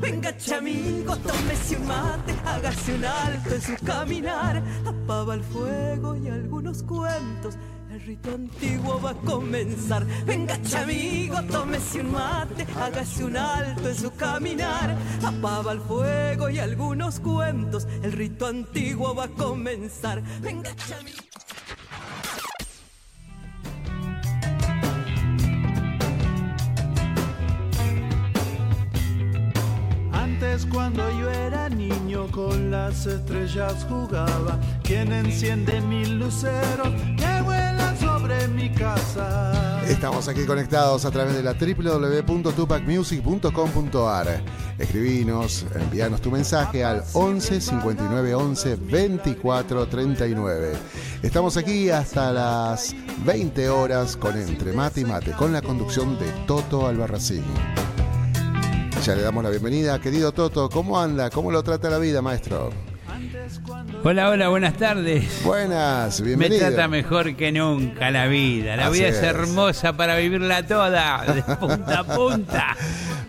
Venga, chamigo, tómese un mate, hágase un alto en su caminar. Apaba el fuego y algunos cuentos. El rito antiguo va a comenzar. Venga, chamigo, tómese un mate, hágase un alto en su caminar. Apaba el fuego y algunos cuentos. El rito antiguo va a comenzar. Venga, chamigo. Antes cuando yo era niño con las estrellas jugaba. Quien enciende mil luceros que vuelan sobre mi casa. Estamos aquí conectados a través de la www.tupacmusic.com.ar. Escribinos, envíanos tu mensaje al 11 59 11 24 39. Estamos aquí hasta las 20 horas con Entre Mate y Mate, con la conducción de Toto Albarracín. Ya le damos la bienvenida, querido Toto. ¿Cómo anda? ¿Cómo lo trata la vida, maestro? Hola, hola, buenas tardes. Buenas, Me bienvenido. trata mejor que nunca la vida. La Así vida es. es. hermosa para vivirla toda, de punta a punta.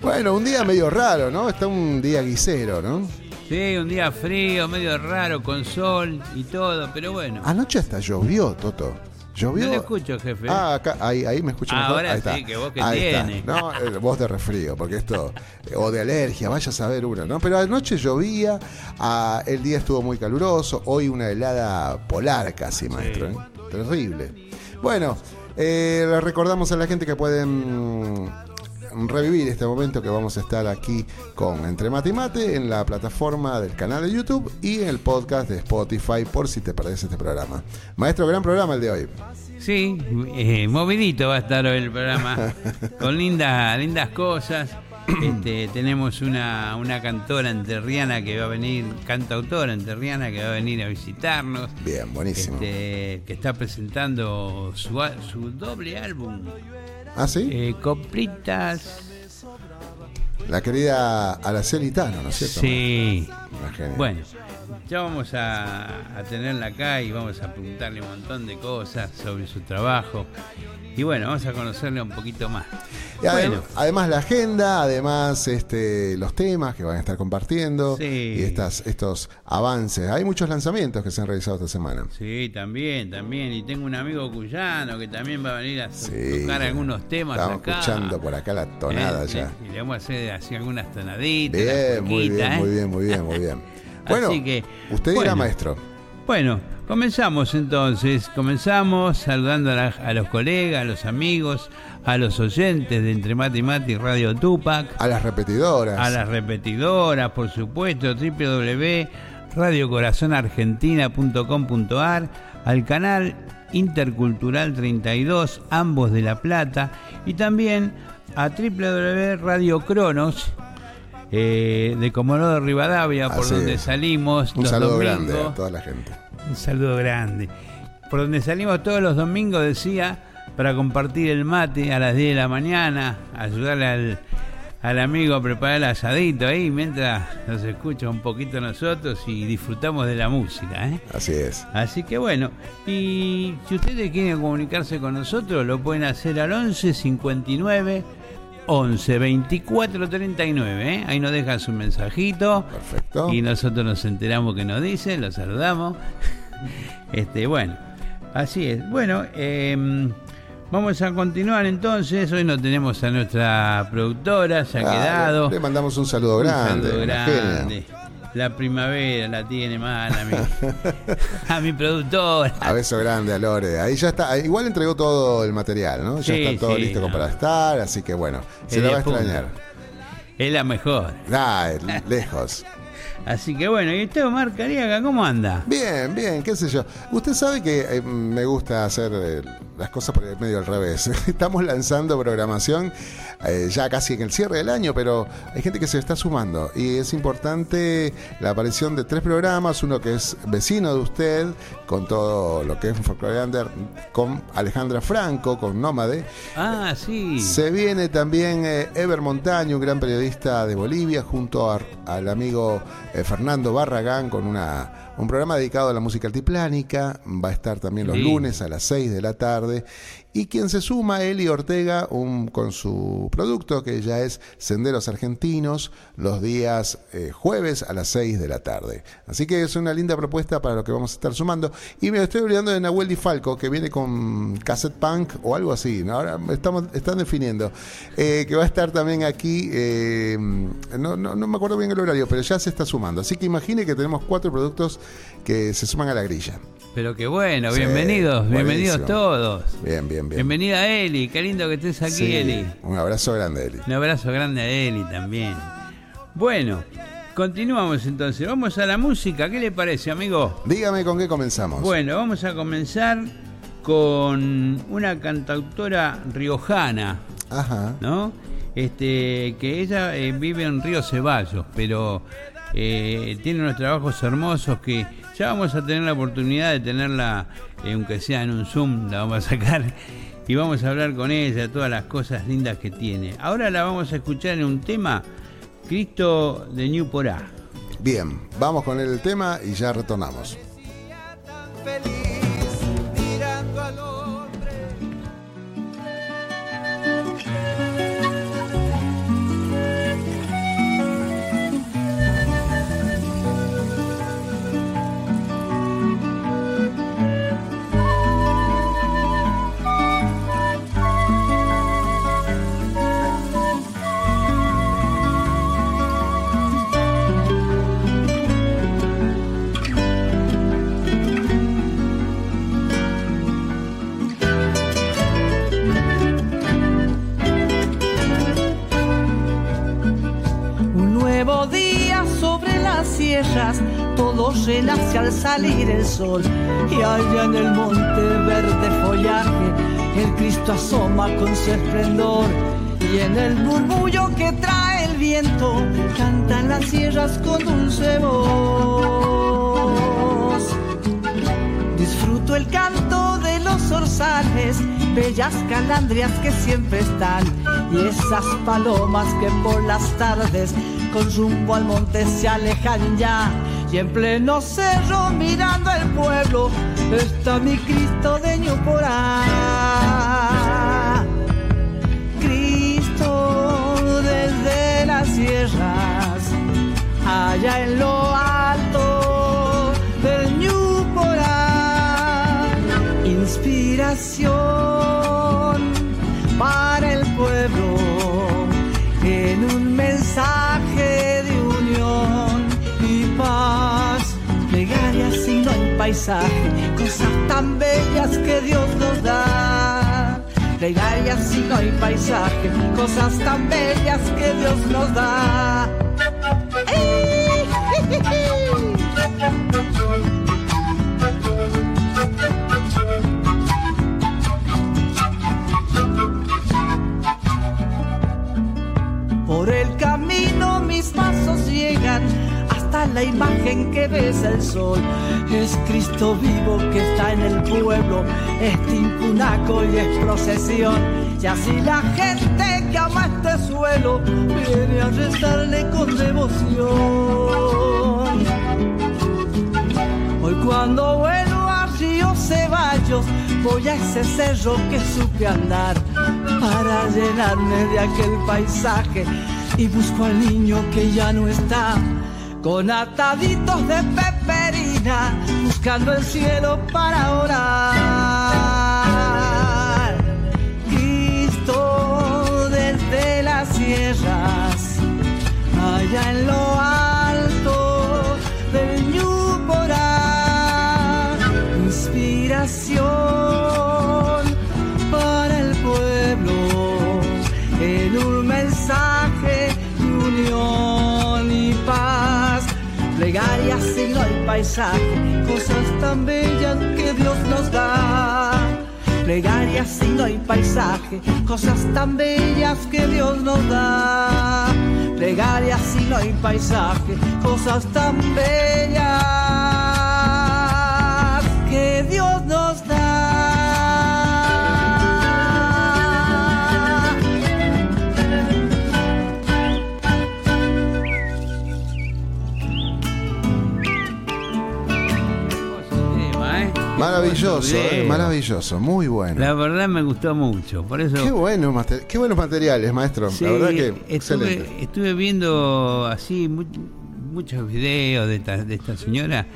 Bueno, un día medio raro, ¿no? Está un día guisero, ¿no? Sí, un día frío, medio raro, con sol y todo, pero bueno. Anoche hasta llovió, Toto. Llovió. No le escucho, jefe. Ah, acá, ahí, ahí me escucha mejor. Ahora Ahí está. sí, que voz que Ahí tiene. está. No, eh, voz de resfrío, porque esto, eh, o de alergia, vaya a saber uno, ¿no? Pero anoche llovía, ah, el día estuvo muy caluroso, hoy una helada polar casi, maestro, ¿eh? Terrible. Bueno, eh, recordamos a la gente que pueden revivir este momento que vamos a estar aquí con Entre Mate y Mate en la plataforma del canal de YouTube y en el podcast de Spotify por si te perdés este programa. Maestro, gran programa el de hoy. Sí, eh, movidito va a estar hoy el programa, con lindas, lindas cosas. Este, tenemos una, una cantora enterriana que va a venir, cantautora enterriana que va a venir a visitarnos. Bien, buenísimo. este, que está presentando su, su doble álbum, ¿Ah, sí? eh. La querida Araceli Tano, ¿no es cierto? Sí. Bueno, ya vamos a, a tenerla acá y vamos a preguntarle un montón de cosas sobre su trabajo. Y bueno, vamos a conocerle un poquito más. Y bueno. además la agenda, además este, los temas que van a estar compartiendo Sí. y estas, estos avances. Hay muchos lanzamientos que se han realizado esta semana. Sí, también, también. Y tengo un amigo cuyano que también va a venir a Sí. tocar algunos temas Estamos acá. escuchando por acá la tonada Eh, ya. Y le vamos a hacer así algunas tonaditas. Bien, unas muy bien, cuequitas, muy ¿eh? bien, muy bien, muy bien. Bueno, Así que, usted maestro. Bueno, comenzamos entonces. Comenzamos saludando a, la- a los colegas, a los amigos, a los oyentes de Entre Mate y Mate y Radio Tupac, A las repetidoras. a las repetidoras, por supuesto, www.radiocorazonargentina.com.ar, al canal Intercultural 32, ambos de La Plata, y también a www.radiocronos. Eh, de Comodoro Rivadavia, por donde es. salimos Un los saludo domingos. grande a toda la gente. Un saludo grande. Por donde salimos todos los domingos, decía, para compartir el mate a las 10 de la mañana, ayudarle al, al amigo a preparar el asadito ahí, mientras nos escucha un poquito nosotros y disfrutamos de la música. ¿eh? Así es. Así que bueno, y si ustedes quieren comunicarse con nosotros, lo pueden hacer al 11 59 11 24 39. ¿eh? Ahí nos dejan su mensajito. Perfecto. Y nosotros nos enteramos que nos dicen, los saludamos. Este, bueno, así es. Bueno, em, vamos a continuar entonces. Hoy no tenemos a nuestra productora, se ha Ah, quedado. Le, mandamos un saludo Un grande. saludo una genia. grande. La primavera la tiene mal a mi, a mi productora. A beso grande a Lore. Ahí ya está. Igual entregó todo el material, ¿no? Ya Sí, está todo sí, listo no. para estar. Así que bueno, se Es la va a extrañar. Es la mejor. Ah, lejos. Así que bueno, ¿y usted, Omar Cariaga, cómo anda? Bien, bien, qué sé yo. Usted sabe que eh, me gusta hacer eh, las cosas por el medio al revés. Estamos lanzando programación eh, ya casi en el cierre del año, pero hay gente que se está sumando y es importante la aparición de tres programas, uno que es vecino de usted, con todo lo que es Folklore Under, con Alejandra Franco, con Nómade. Ah, sí. Se viene también eh, Ever Montaño, un gran periodista de Bolivia, junto a- al amigo eh, Fernando Barragán, con una, un programa dedicado a la música altiplánica. Va a estar también los Sí. lunes a las 6 de la tarde tarde. Y quien se suma, Eli Ortega, un, con su producto que ya es Senderos Argentinos, los días eh, jueves a las 6 de la tarde. Así que es una linda propuesta para lo que vamos a estar sumando. Y me estoy olvidando de Nahuel Di Falco, que viene con Cassette Punk o algo así. Ahora estamos, están definiendo. Eh, que va a estar también aquí, eh, no, no, no me acuerdo bien el horario, pero ya se está sumando. Así que imagine que tenemos cuatro productos que se suman a la grilla. Pero qué bueno, Sí, bienvenidos, bienvenidos todos. Bien, bien, bien. Bienvenida Eli, qué lindo que estés aquí, Sí, Eli. Un abrazo grande, Eli. Un abrazo grande a Eli también. Bueno, continuamos entonces. Vamos a la música, ¿qué le parece, amigo? Dígame con qué comenzamos. Bueno, vamos a comenzar con una cantautora riojana, Ajá. ¿no? Este, que ella eh, vive en Río Ceballos, pero eh, tiene unos trabajos hermosos que ya vamos a tener la oportunidad de tenerla, eh, aunque sea en un Zoom, la vamos a sacar y vamos a hablar con ella, todas las cosas lindas que tiene. Ahora la vamos a escuchar en un tema, Cristo de New Porá. Bien, vamos con el tema y ya retornamos. feliz mirando al hombre. Salir el sol. Y allá en el monte verde follaje, el Cristo asoma con su esplendor. Y en el murmullo que trae el viento, cantan las sierras con dulce voz. Disfruto el canto de los zorzales, bellas calandrias que siempre están, y esas palomas que por las tardes con rumbo al monte se alejan ya. Y en pleno cerro mirando el pueblo está mi Cristo de Ñuporá. Cristo desde las sierras, allá en lo alto del Ñuporá. Inspiración para el pueblo en un cosas tan bellas que Dios nos da. Plegaria, signo y paisaje, cosas tan bellas que Dios nos da. La imagen que besa el sol. Es Cristo vivo que está en el pueblo, es tincunaco y es procesión. Y así la gente que ama este suelo viene a rezarle con devoción. Hoy cuando vuelvo a Río Ceballos, voy a ese cerro que supe andar para llenarme de aquel paisaje y busco al niño que ya no está con ataditos de peperina buscando el cielo para orar. Cristo desde las sierras, allá en lo paisaje, cosas tan bellas que Dios nos da. Plegaria, signo y paisaje, cosas tan bellas que Dios nos da. Plegaria, signo y paisaje, cosas tan bellas que Dios Maravilloso, eh, maravilloso, muy bueno. La verdad me gustó mucho. Por eso. Qué bueno, mater- qué buenos materiales, maestro. Sí, la verdad que estuve, excelente. estuve viendo así mu- muchos videos de esta, de esta señora,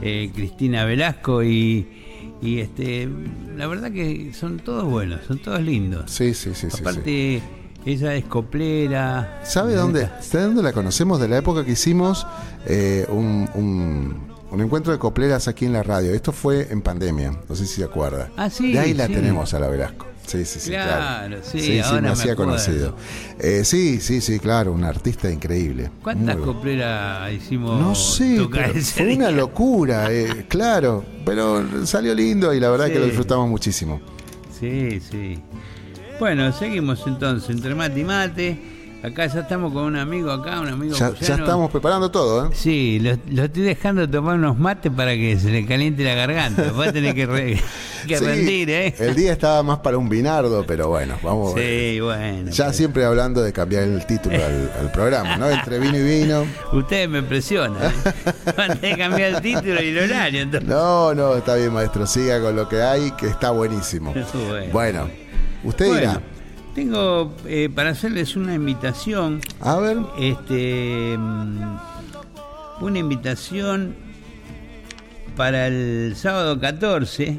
eh, Cristina Velasco, y, y este la verdad que son todos buenos, son todos lindos. Sí, sí, sí, sí, sí. Aparte, ella es coplera. ¿Sabe dónde? ¿Sabe dónde la conocemos? De la época que hicimos eh, un, un- un encuentro de copleras aquí en la radio. Esto fue en pandemia, no sé si se acuerda. Ah, sí, De ahí la sí. tenemos a la Velasco. Sí, sí, sí, claro. Claro, sí, sí, ahora me me hacía conocido. Eh, sí, sí, sí, claro, un artista increíble. ¿Cuántas bueno. copleras hicimos? No sé, tocar fue una locura, eh, claro, pero salió lindo y la verdad que lo Sí. disfrutamos muchísimo. Sí, sí. Bueno, seguimos entonces entre mate y mate. Acá ya estamos con un amigo acá, un amigo Ya, estamos preparando todo, ¿eh? Sí, lo, lo estoy dejando tomar unos mates para que se le caliente la garganta. Va a tener que, re- que Sí, rendir, ¿eh? El día estaba más para un binardo, pero bueno, vamos. Sí, bueno. Ya siempre hablando de cambiar el título al, al programa, ¿no? Entre vino y vino. Ustedes me presionan. ¿eh? Van a cambiar el título y el horario. Entonces. No, no, está bien, maestro. Siga con lo que hay, que está buenísimo. Bueno. Bueno, usted dirá, Bueno, tengo eh, para hacerles una invitación. a ver, Este. mm, Una invitación para el sábado 14.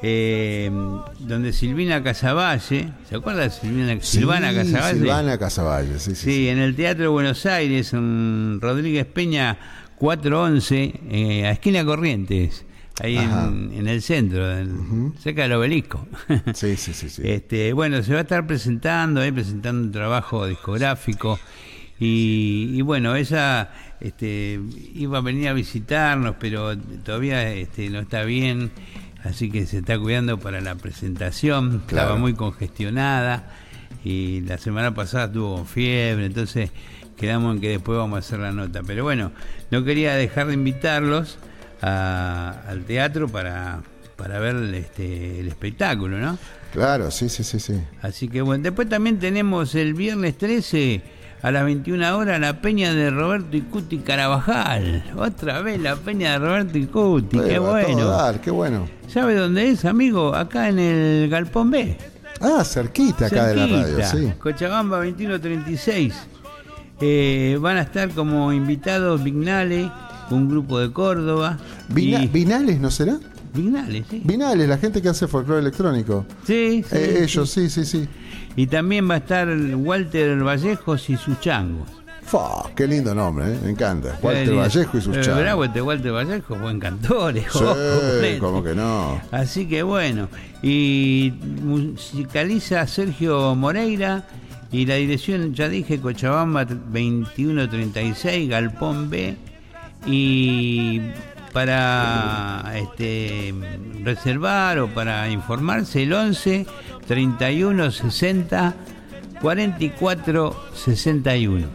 eh, donde Silvina Casavalle, ¿se acuerda de Silvina, Silvana Sí, Casavalle? Silvana Casavalle, sí, sí. Sí, sí. en el Teatro de Buenos Aires, en Rodríguez Peña 411, eh, a esquina Corrientes, ahí en, en el centro, del- cerca del obelisco. Sí, sí, sí, sí. Este, bueno, se va a estar presentando, eh, presentando un trabajo discográfico. Y, y bueno, ella este, iba a venir a visitarnos, pero todavía este, no está bien, así que se está cuidando para la presentación. Claro. Estaba muy congestionada y la semana pasada tuvo fiebre, entonces quedamos en que después vamos a hacer la nota. Pero bueno, no quería dejar de invitarlos a- al teatro para, para ver este, el espectáculo, ¿no? Claro, sí, sí, sí, sí. Así que bueno, después también tenemos el viernes 13 a las 21 horas la peña de Roberto Icuti Carabajal. Otra vez la peña de Roberto Icuti, qué bueno. dar, qué bueno. ¿Sabe dónde es, amigo? Acá en el Galpón B. Ah, cerquita acá de la radio, sí. Cochabamba 2136. Eh, van a estar como invitados Vignale, un grupo de Córdoba. Vina- y- ¿Vinales no será? Vignale, sí. Vinales, la gente que hace folclore electrónico. Sí, sí, Eh, sí. ellos, sí, sí, sí. Y también va a estar Walter Vallejos y sus changos. Fa, qué lindo nombre, ¿eh? me encanta. Walter Eh, Vallejo y sus eh, chavos. bravo este Walter Vallejo, buen cantor. eh, Sí, como que no. Así que bueno, y musicaliza Sergio Moreira y la dirección, ya dije, Cochabamba 2136, Galpón B. Y para este, reservar o para informarse, el 11 31 60 44 61.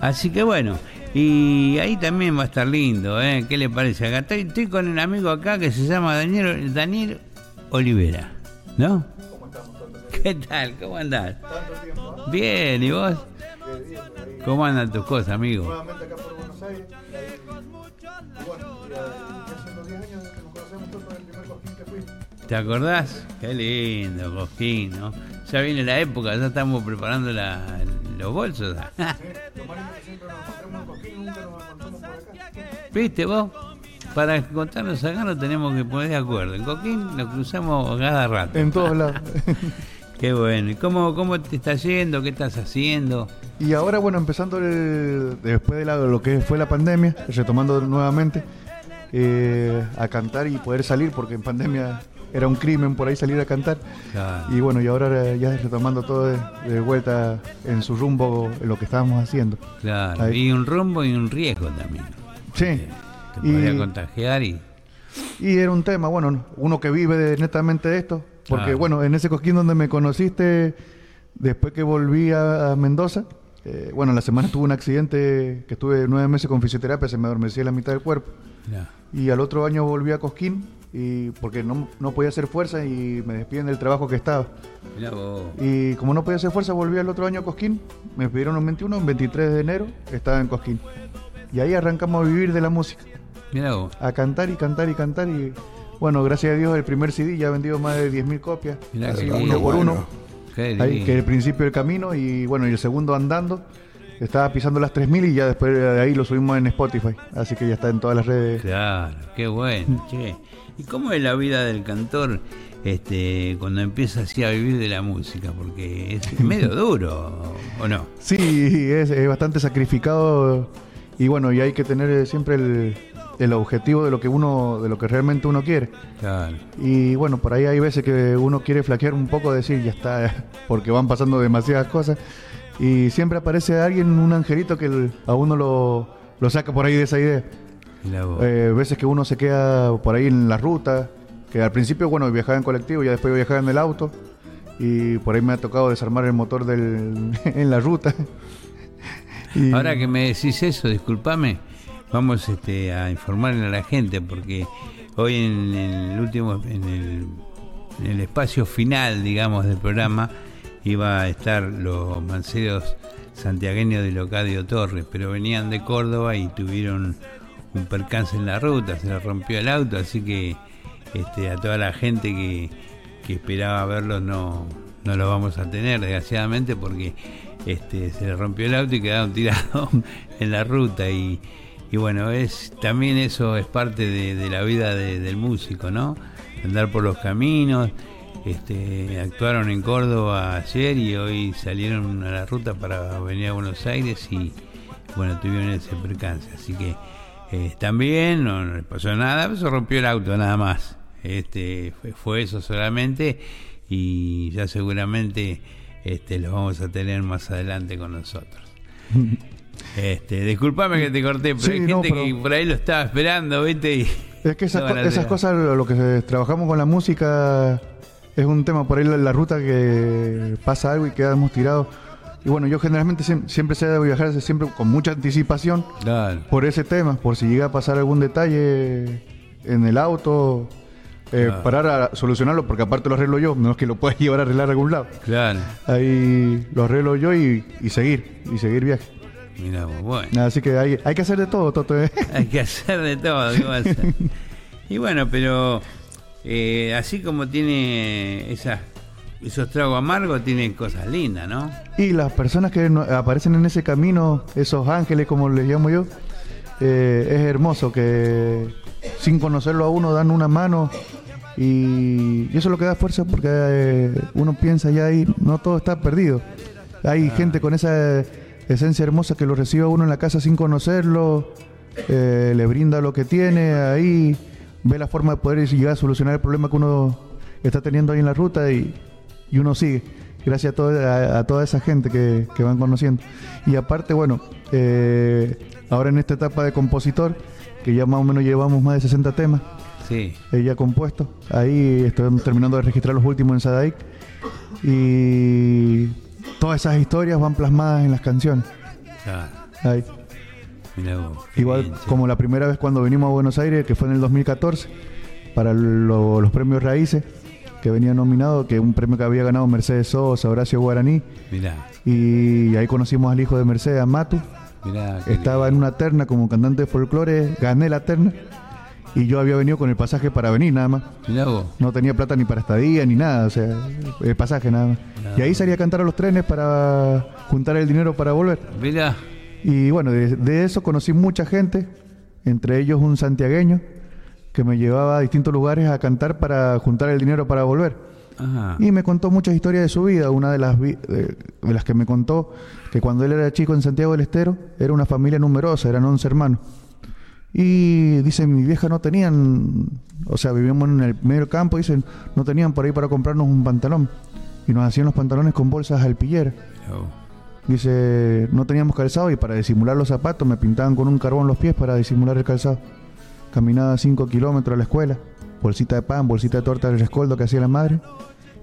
Así que bueno, y ahí también va a estar lindo, ¿eh? ¿Qué le parece? Acá estoy, estoy con un amigo acá que se llama Daniel, Daniel Olivera, ¿no? ¿Qué tal? ¿Cómo andás? Bien, ¿y vos? ¿Cómo andan tus cosas, amigo? Nuevamente acá por Buenos Aires. ¿Te acordás? Qué lindo, Cojín, ¿no? Ya viene la época, ya estamos preparando la- los bolsos. ¿Viste vos? Para encontrarnos acá nos tenemos que poner de acuerdo. En Coquín nos cruzamos cada rato. En todos lados. Qué bueno. ¿Y cómo, cómo te está yendo? ¿Qué estás haciendo? Y ahora, bueno, empezando el- después de la- lo que fue la pandemia, retomando nuevamente eh, a cantar y poder salir, porque en pandemia era un crimen por ahí salir a cantar. Claro. Y bueno, y ahora ya retomando todo de, de vuelta en su rumbo, en lo que estábamos haciendo. Claro. Ahí. Y un rumbo y un riesgo también. Sí. Te podría Y- contagiar y. Y era un tema, bueno, uno que vive de- netamente de esto, porque Claro. bueno, en ese coquín donde me conociste, después que volví a, a Mendoza, eh, bueno, en la semana tuve un accidente que estuve nueve meses con fisioterapia, se me adormecía la mitad del cuerpo, y al otro año volví a Cosquín, y porque no, no podía hacer fuerza y me despiden del trabajo que estaba. Mirá vos. Y como no podía hacer fuerza, volví al otro año a Cosquín, me pidieron un 21, un 23 de enero, estaba en Cosquín. Y ahí arrancamos a vivir de la música Mirá vos. a cantar y cantar y cantar y Bueno, gracias a Dios el primer CD ya ha vendido más de 10.000 copias, Mirá uno por bueno. uno. Qué Ahí, que es el principio del camino y bueno, y el segundo andando. Estaba pisando las 3.000 y ya después de ahí lo subimos en Spotify. Así que ya está en todas las redes. Claro, qué bueno, che. ¿Y cómo es la vida del cantor este, cuando empieza así a vivir de la música? Porque es medio duro, ¿o no? Sí, es, es bastante sacrificado y bueno, y hay que tener siempre el, el objetivo de lo que uno, de lo que realmente uno quiere. Claro, Y bueno, por ahí hay veces que uno quiere flaquear un poco, decir ya está, porque van pasando demasiadas cosas. Y siempre aparece alguien, un angelito que el- a uno lo, lo saca por ahí de esa idea. Eh, veces que uno se queda por ahí en la ruta, que al principio, bueno, viajaba en colectivo, ya después viajaba en el auto. Y por ahí me ha tocado desarmar el motor del, en la ruta. Y- Ahora que me decís eso, discúlpame, vamos este, a informarle a la gente porque hoy en, el último, en el, en el espacio final, digamos, del programa iba a estar los manceros santiagueños de Locadio Torres, pero venían de Córdoba y tuvieron un percance en la ruta, se les rompió el auto, así que este, a toda la gente que, que esperaba verlos no, no los vamos a tener, desgraciadamente, porque este, se les rompió el auto y quedaron tirados en la ruta. Y, y bueno, es también eso es parte de, la vida de- del músico, ¿no? Andar por los caminos. Este, actuaron en Córdoba ayer y hoy salieron a la ruta para venir a Buenos Aires y bueno, tuvieron ese percance. Así que eh, bien, no, no les pasó nada, se rompió el auto nada más. Este, fue, fue eso solamente y ya seguramente este, los vamos a tener más adelante con nosotros. Este, disculpame que te corté, pero Sí, hay no, gente pero- que por ahí lo estaba esperando, ¿viste? Y Es que esas, co- esas cosas, lo lo que se- trabajamos con la música, es un tema por ahí la, la ruta que pasa algo y quedamos tirados. Y bueno, yo generalmente siem- siempre sé de viajar siempre con mucha anticipación Claro, por ese tema, por si llega a pasar algún detalle en el auto, eh, Claro. parar a solucionarlo, porque aparte lo arreglo yo, no es que lo pueda llevar a arreglar a algún lado. claro. Ahí lo arreglo yo y, y seguir, y seguir viaje. Mira, bueno. Así que hay, hay que hacer de todo, Toto. ¿eh? Hay que hacer de todo, ¿qué va a hacer? Y bueno, pero eh, así como tiene esas, esos tragos amargos, tiene cosas lindas, ¿no? Y las personas que aparecen en ese camino, esos ángeles como les llamo yo, eh, es hermoso que sin conocerlo a uno dan una mano y, y eso es lo que da fuerza porque eh, uno piensa ya ahí, no todo está perdido. Hay gente con esa esencia hermosa que lo recibe a uno en la casa sin conocerlo, eh, le brinda lo que tiene ahí, ve la forma de poder llegar a solucionar el problema que uno está teniendo ahí en la ruta y, y uno sigue. Gracias a, a toda esa gente que, que van conociendo. Y aparte, bueno, eh, ahora en esta etapa de compositor, que ya más o menos llevamos más de 60 temas, Sí, eh, ya compuestos, ahí estoy terminando de registrar los últimos en Sadaic. Y todas esas historias van plasmadas en las canciones. claro. Ahí. Mirá vos, qué Igual bien, como la primera vez cuando vinimos a Buenos Aires, que fue en el 2014, para lo- los premios Raíces, que venía nominado, que un premio que había ganado Mercedes Sosa, Horacio Guaraní, Mirá, y ahí conocimos al hijo de Mercedes, a Matu. mirá. Estaba en una terna como cantante de folclore, gané la terna, y yo había venido con el pasaje para venir nada más. lindo. Mirá vos. No tenía plata ni para estadía ni nada, o sea, el pasaje nada más. Y ahí salí a cantar a los trenes para juntar el dinero para volver. Mirá, Y bueno, de, de eso conocí mucha gente, entre ellos un santiagueño que me llevaba a distintos lugares a cantar para juntar el dinero para volver. ajá. Y me contó muchas historias de su vida. Una de las, vi- de, de las que me contó que cuando él era chico en Santiago del Estero era una familia numerosa, eran 11 hermanos. Y dice, mi vieja no tenían, o sea, vivíamos en el medio campo, dicen, no tenían por ahí para comprarnos un pantalón. Y nos hacían los pantalones con bolsas alpillera. Vos. Dice, no teníamos calzado y para disimular los zapatos me pintaban con un carbón los pies para disimular el calzado. Caminaba 5 kilómetros a la escuela, bolsita de pan, bolsita de torta del rescoldo que hacía la madre,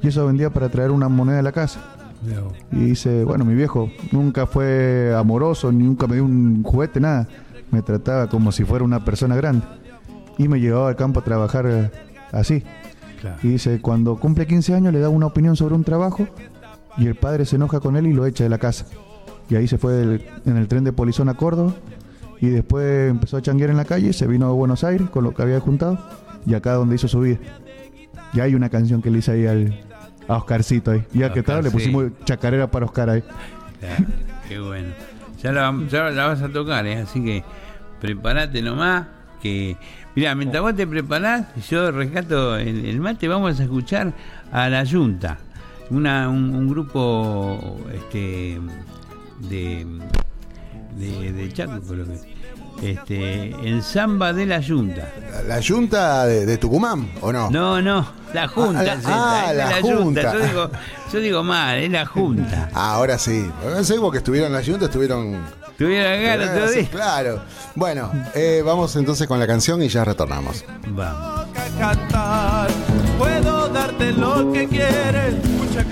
y eso vendía para traer una moneda a la casa. Y dice, bueno, mi viejo nunca fue amoroso, ni nunca me dio un juguete, nada. Me trataba como si fuera una persona grande. Y me llevaba al campo a trabajar eh, así. Claro. Y dice, cuando cumple 15 años le da una opinión sobre un trabajo y el padre se enoja con él y lo echa de la casa. Y ahí se fue del- en el tren de Polizón a Córdoba y después empezó a changuear en la calle, se vino a Buenos Aires con lo que había juntado y acá donde hizo su vida. Y hay una canción que le hice ahí al, a Oscarcito ahí. Ya que tal, le Oscar, sí. pusimos chacarera para Oscar ahí. Claro, qué bueno. Ya la, ya la vas a tocar, ¿eh? así que prepárate nomás. Que, mira, mientras vos te preparás, yo rescato el, el mate, vamos a escuchar a la Junta, una, un, un grupo este, de, de, de Chaco, creo que. Este, el samba de la Junta. ¿La, la yunta de, de Tucumán o no? No, no, la Junta. Ah, ah, la Junta. Junta. Yo digo, yo digo mal, es la Junta. Ah, ahora sí. Seguimos que estuvieron en la yunta, estuvieron. Tuviera acá el otro sí, día. claro. Bueno, eh, vamos entonces con la canción y ya retornamos. Vamos. toca cantar. Puedo darte lo que quieres. Mucha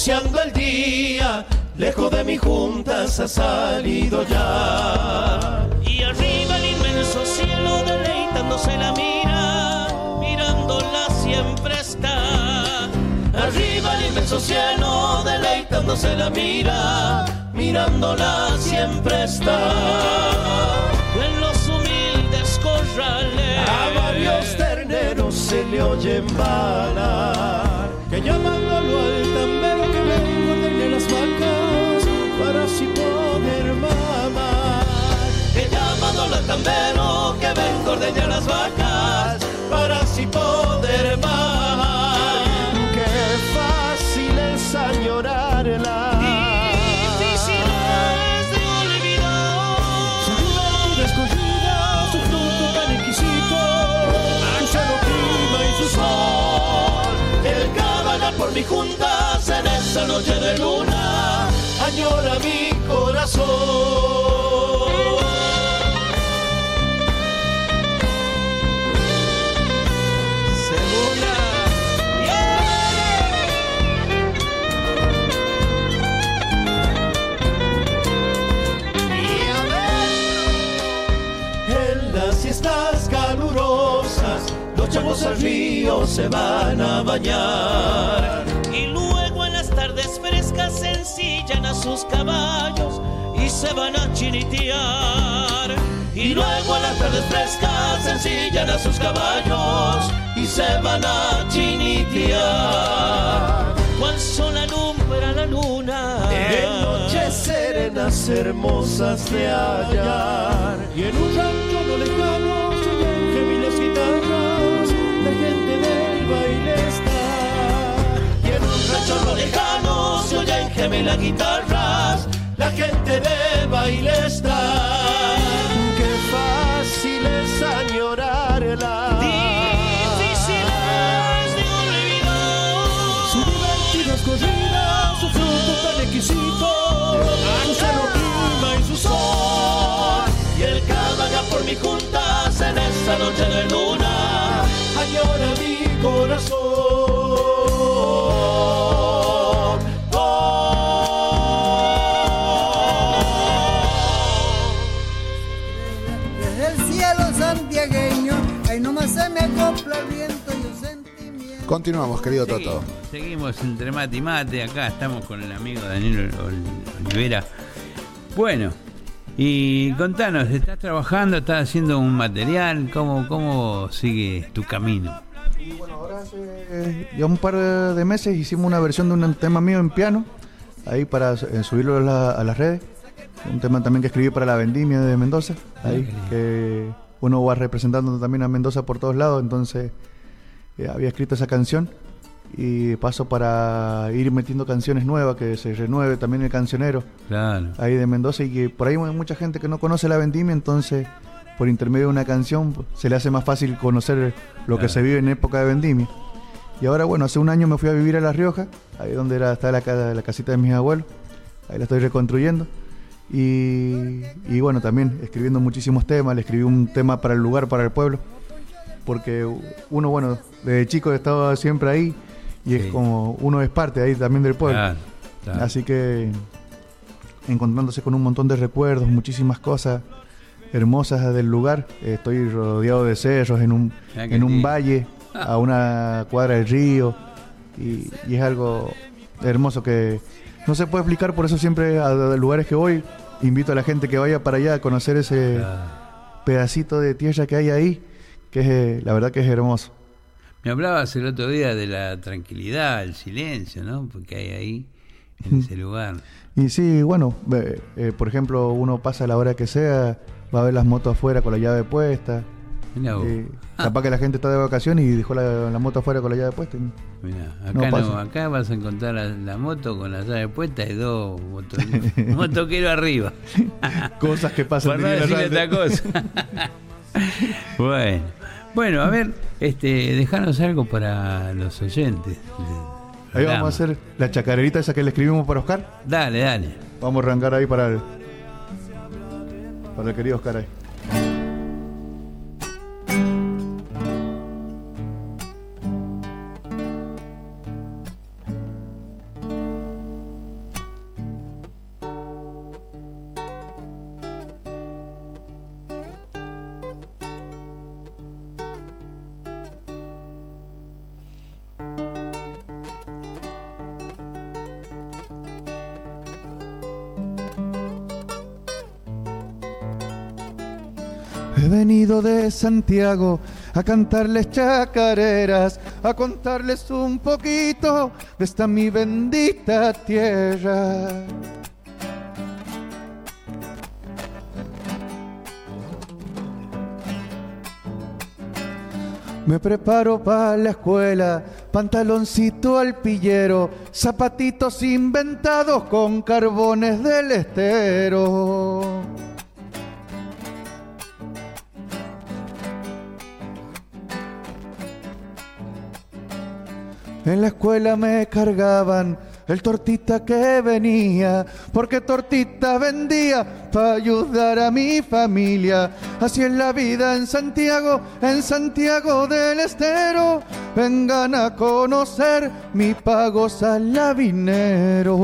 anunciando el día, lejos de mis juntas ha salido ya. Y arriba el inmenso cielo deleitándose la mira, mirándola siempre está. Arriba el inmenso cielo, deleitándose la mira, mirándola siempre está. En los humildes corrales. A varios terneros se le oyen balar, que llamándolo al tambero para así poder mamar. Que llamándolo al tambero que vengo de las vacas, para así poder mamar. Qué fácil es añorarla. Difícil es de olvidar. Su vida escogida, su fruto tan exquisito, su clima y su sol. El caballo por mis juntas en esa noche de luna, añora mi corazón. En las siestas calurosas, los chavos al río se van a bañar. Ensillan a sus caballos y se van a chinitear. Y luego en las tardes frescas ensillan a sus caballos y se van a chinitear. Cual sol alumbra la luna. En noches serenas hermosas de hallar Y en un oyen gemiles guitarras La gente del baile está Qué fácil es añorarla Difícil es de su olvidar. divertida corrida, su fruto tan exquisito, su seno clima y su sol. Y el caballo por mis juntas en esa noche de luna, añora mi corazón. Continuamos, querido Toto. Seguimos, entre mate y mate. Acá estamos con el amigo Daniel Ol- Olivera. Bueno, y contanos, ¿estás trabajando? ¿Estás haciendo un material? ¿Cómo, cómo sigue tu camino? Y bueno, ahora hace ya un par de meses hicimos una versión de un tema mío en piano, ahí para eh, subirlo a, la- a las redes. Un tema también que escribí para la vendimia de Mendoza, ahí que uno va representando también a Mendoza por todos lados, entonces eh, había escrito esa canción y paso para ir metiendo canciones nuevas, que se renueve también el cancionero Claro. ahí de Mendoza y que por ahí hay mucha gente que no conoce la vendimia, entonces por intermedio de una canción se le hace más fácil conocer lo que se vive en época de vendimia. Y ahora, bueno, hace un año me fui a vivir a La Rioja, ahí donde era, está la, la casita de mis abuelos, ahí la estoy reconstruyendo. Y, y bueno, también escribiendo muchísimos temas, le escribí un tema para el lugar, para el pueblo, porque uno, bueno, desde chico estaba siempre ahí y es como uno es parte ahí también del pueblo. Claro, claro. Así que encontrándose con un montón de recuerdos, muchísimas cosas hermosas del lugar. Estoy rodeado de cerros en un, Ah, en un valle, a una cuadra del río. Y, y es algo hermoso que no se puede explicar, por eso siempre a, a lugares que voy invito a la gente que vaya para allá a conocer ese pedacito de tierra que hay ahí, que es, eh, la verdad que es hermoso. Me hablabas el otro día de la tranquilidad, el silencio, ¿no? Porque hay ahí, en ese lugar. Y sí, bueno, eh, por ejemplo, uno pasa a la hora que sea, va a ver las motos afuera con la llave puesta. Mirá vos. Eh, capaz que la gente está de vacaciones y dejó la, la moto afuera con la llave puesta. Mirá, acá, no, acá vas a encontrar la, la moto con la llave puesta y dos moto, motoqueros arriba. Cosas que pasan. Por no decir otra cosa. bueno. Bueno, a ver, este, dejanos algo para los oyentes. Ahí vamos a hacer la chacarerita esa que le escribimos para Oscar. Dale, dale. Vamos a arrancar ahí para el, para el querido Oscar ahí. Santiago a cantarles chacareras, a contarles un poquito de esta mi bendita tierra. Me preparo para la escuela, pantaloncito al pillero, zapatitos inventados con carbones del estero. En la escuela me cargaban el tortita que venía, porque tortita vendía para ayudar a mi familia. Así es la vida en Santiago, en Santiago del Estero. Vengan a conocer mi pago salabinero.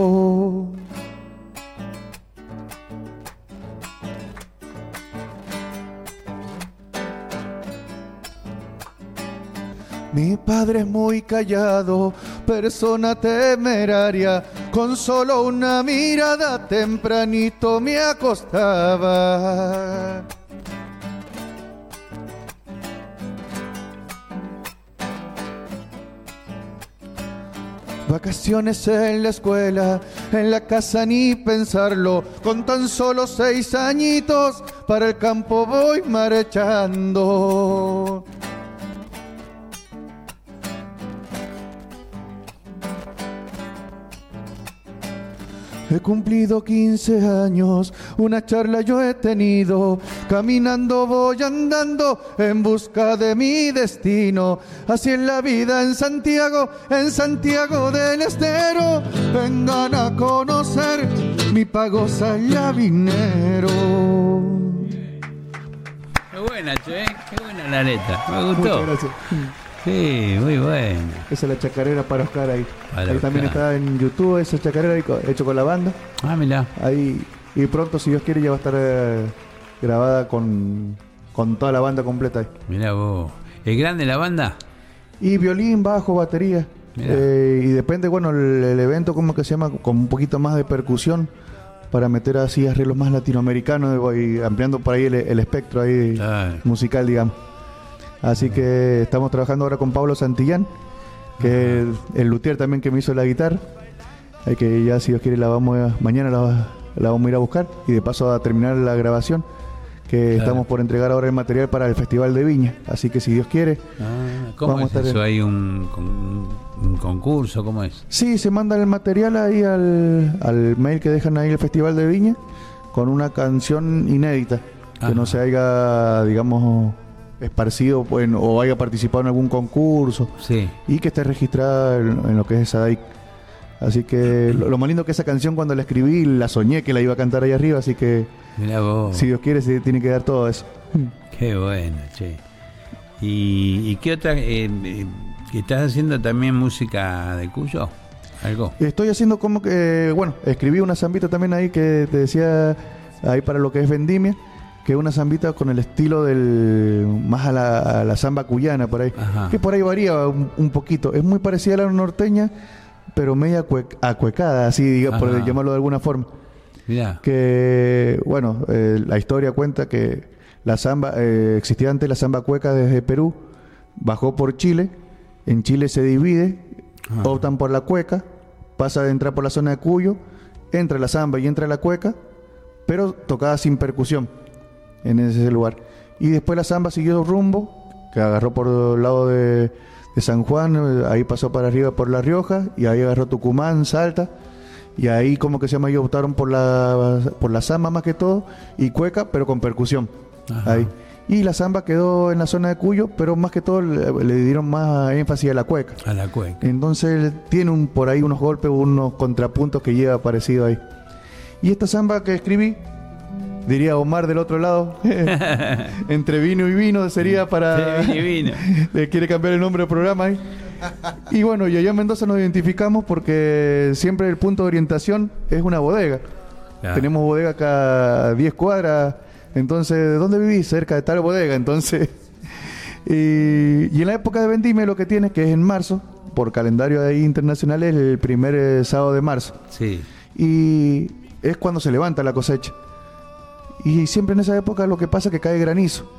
Mi padre es muy callado, persona temeraria, con solo una mirada tempranito me acostaba. Vacaciones en la escuela, en la casa ni pensarlo, con tan solo seis añitos para el campo voy marchando. He cumplido 15 años, una charla yo he tenido, caminando voy andando en busca de mi destino. Así es la vida en Santiago, en Santiago del Estero. Vengan a conocer mi pago salabinero. Qué buena, che, qué buena la letra. Me gustó. Muchas gracias. Sí, muy buena. Esa es la chacarera para Oscar ahí. Para ahí también Oscar. está en YouTube esa chacarera ahí hecho con la banda. Ah, mirá. Ahí, y pronto, si Dios quiere, ya va a estar eh, grabada con, con toda la banda completa ahí. Mirá vos. ¿Es grande la banda? Y violín, bajo, batería. Eh, y depende, bueno, el, el evento, como que se llama? Con un poquito más de percusión para meter así arreglos más latinoamericanos y ampliando por ahí el, el espectro ahí musical, digamos. Así que estamos trabajando ahora con Pablo Santillán, que es el, el luthier también que me hizo la guitarra. Que ya, si Dios quiere, la vamos a- mañana la, la vamos a ir a buscar y de paso a terminar la grabación, que Claro. estamos por entregar ahora el material para el Festival de Viña. Así que si Dios quiere, Ah, ¿Cómo Vamos a es estar eso? en- ¿Hay un, un concurso? ¿Cómo es? Sí, se manda el material ahí al, al mail que dejan ahí el Festival de Viña con una canción inédita que no se haya, digamos, esparcido pues, o haya participado en algún concurso Sí. y que esté registrada en, en lo que es SADAIC. Así que lo, lo más lindo que esa canción cuando la escribí, la soñé que la iba a cantar ahí arriba, así que vos. si Dios quiere se tiene que dar todo eso. Qué bueno, che. ¿Y, y qué otra? eh, eh, que ¿Estás haciendo también música de Cuyo? ¿Algo? Estoy haciendo como que, bueno, escribí una zambita también ahí que te decía ahí para lo que es vendimia, que es una zambita con el estilo del más a la, a la zamba cuyana por ahí, Ajá. que por ahí varía un, un poquito. Es muy parecida a la norteña, pero media cue- acuecada, así diga, por llamarlo de alguna forma. Que, bueno, eh, la historia cuenta que la samba, eh, existía antes la samba cueca desde Perú, bajó por Chile, en Chile se divide, optan por la cueca, pasa de entrar por la zona de Cuyo, entra la samba y entra la cueca, pero tocada sin percusión en ese lugar. Y después la samba siguió rumbo, que agarró por el lado de, de San Juan, eh, ahí pasó para arriba por La Rioja, y ahí agarró Tucumán, Salta, y ahí como que se llama, ellos optaron por la, por la samba más que todo, y cueca, pero con percusión. Ajá. Ahí. Y la samba quedó en la zona de Cuyo, pero más que todo le, le dieron más énfasis a la cueca. A la cueca. Entonces tiene un, por ahí unos golpes, unos contrapuntos que lleva parecido ahí. Y esta samba que escribí, diría Omar del otro lado, entre vino y vino sería para... Sí, vino. Le quiere cambiar el nombre del programa ahí. Y bueno, y allá en Mendoza nos identificamos porque siempre el punto de orientación es una bodega. Claro. Tenemos bodega acá a 10 cuadras. Entonces, ¿de dónde vivís? Cerca de tal bodega. Entonces, y, y en la época de vendimia lo que tiene, que es en marzo, por calendario ahí internacional, es el primer eh, sábado de marzo. Sí. Y es cuando se levanta la cosecha. Y siempre en esa época lo que pasa es que cae granizo.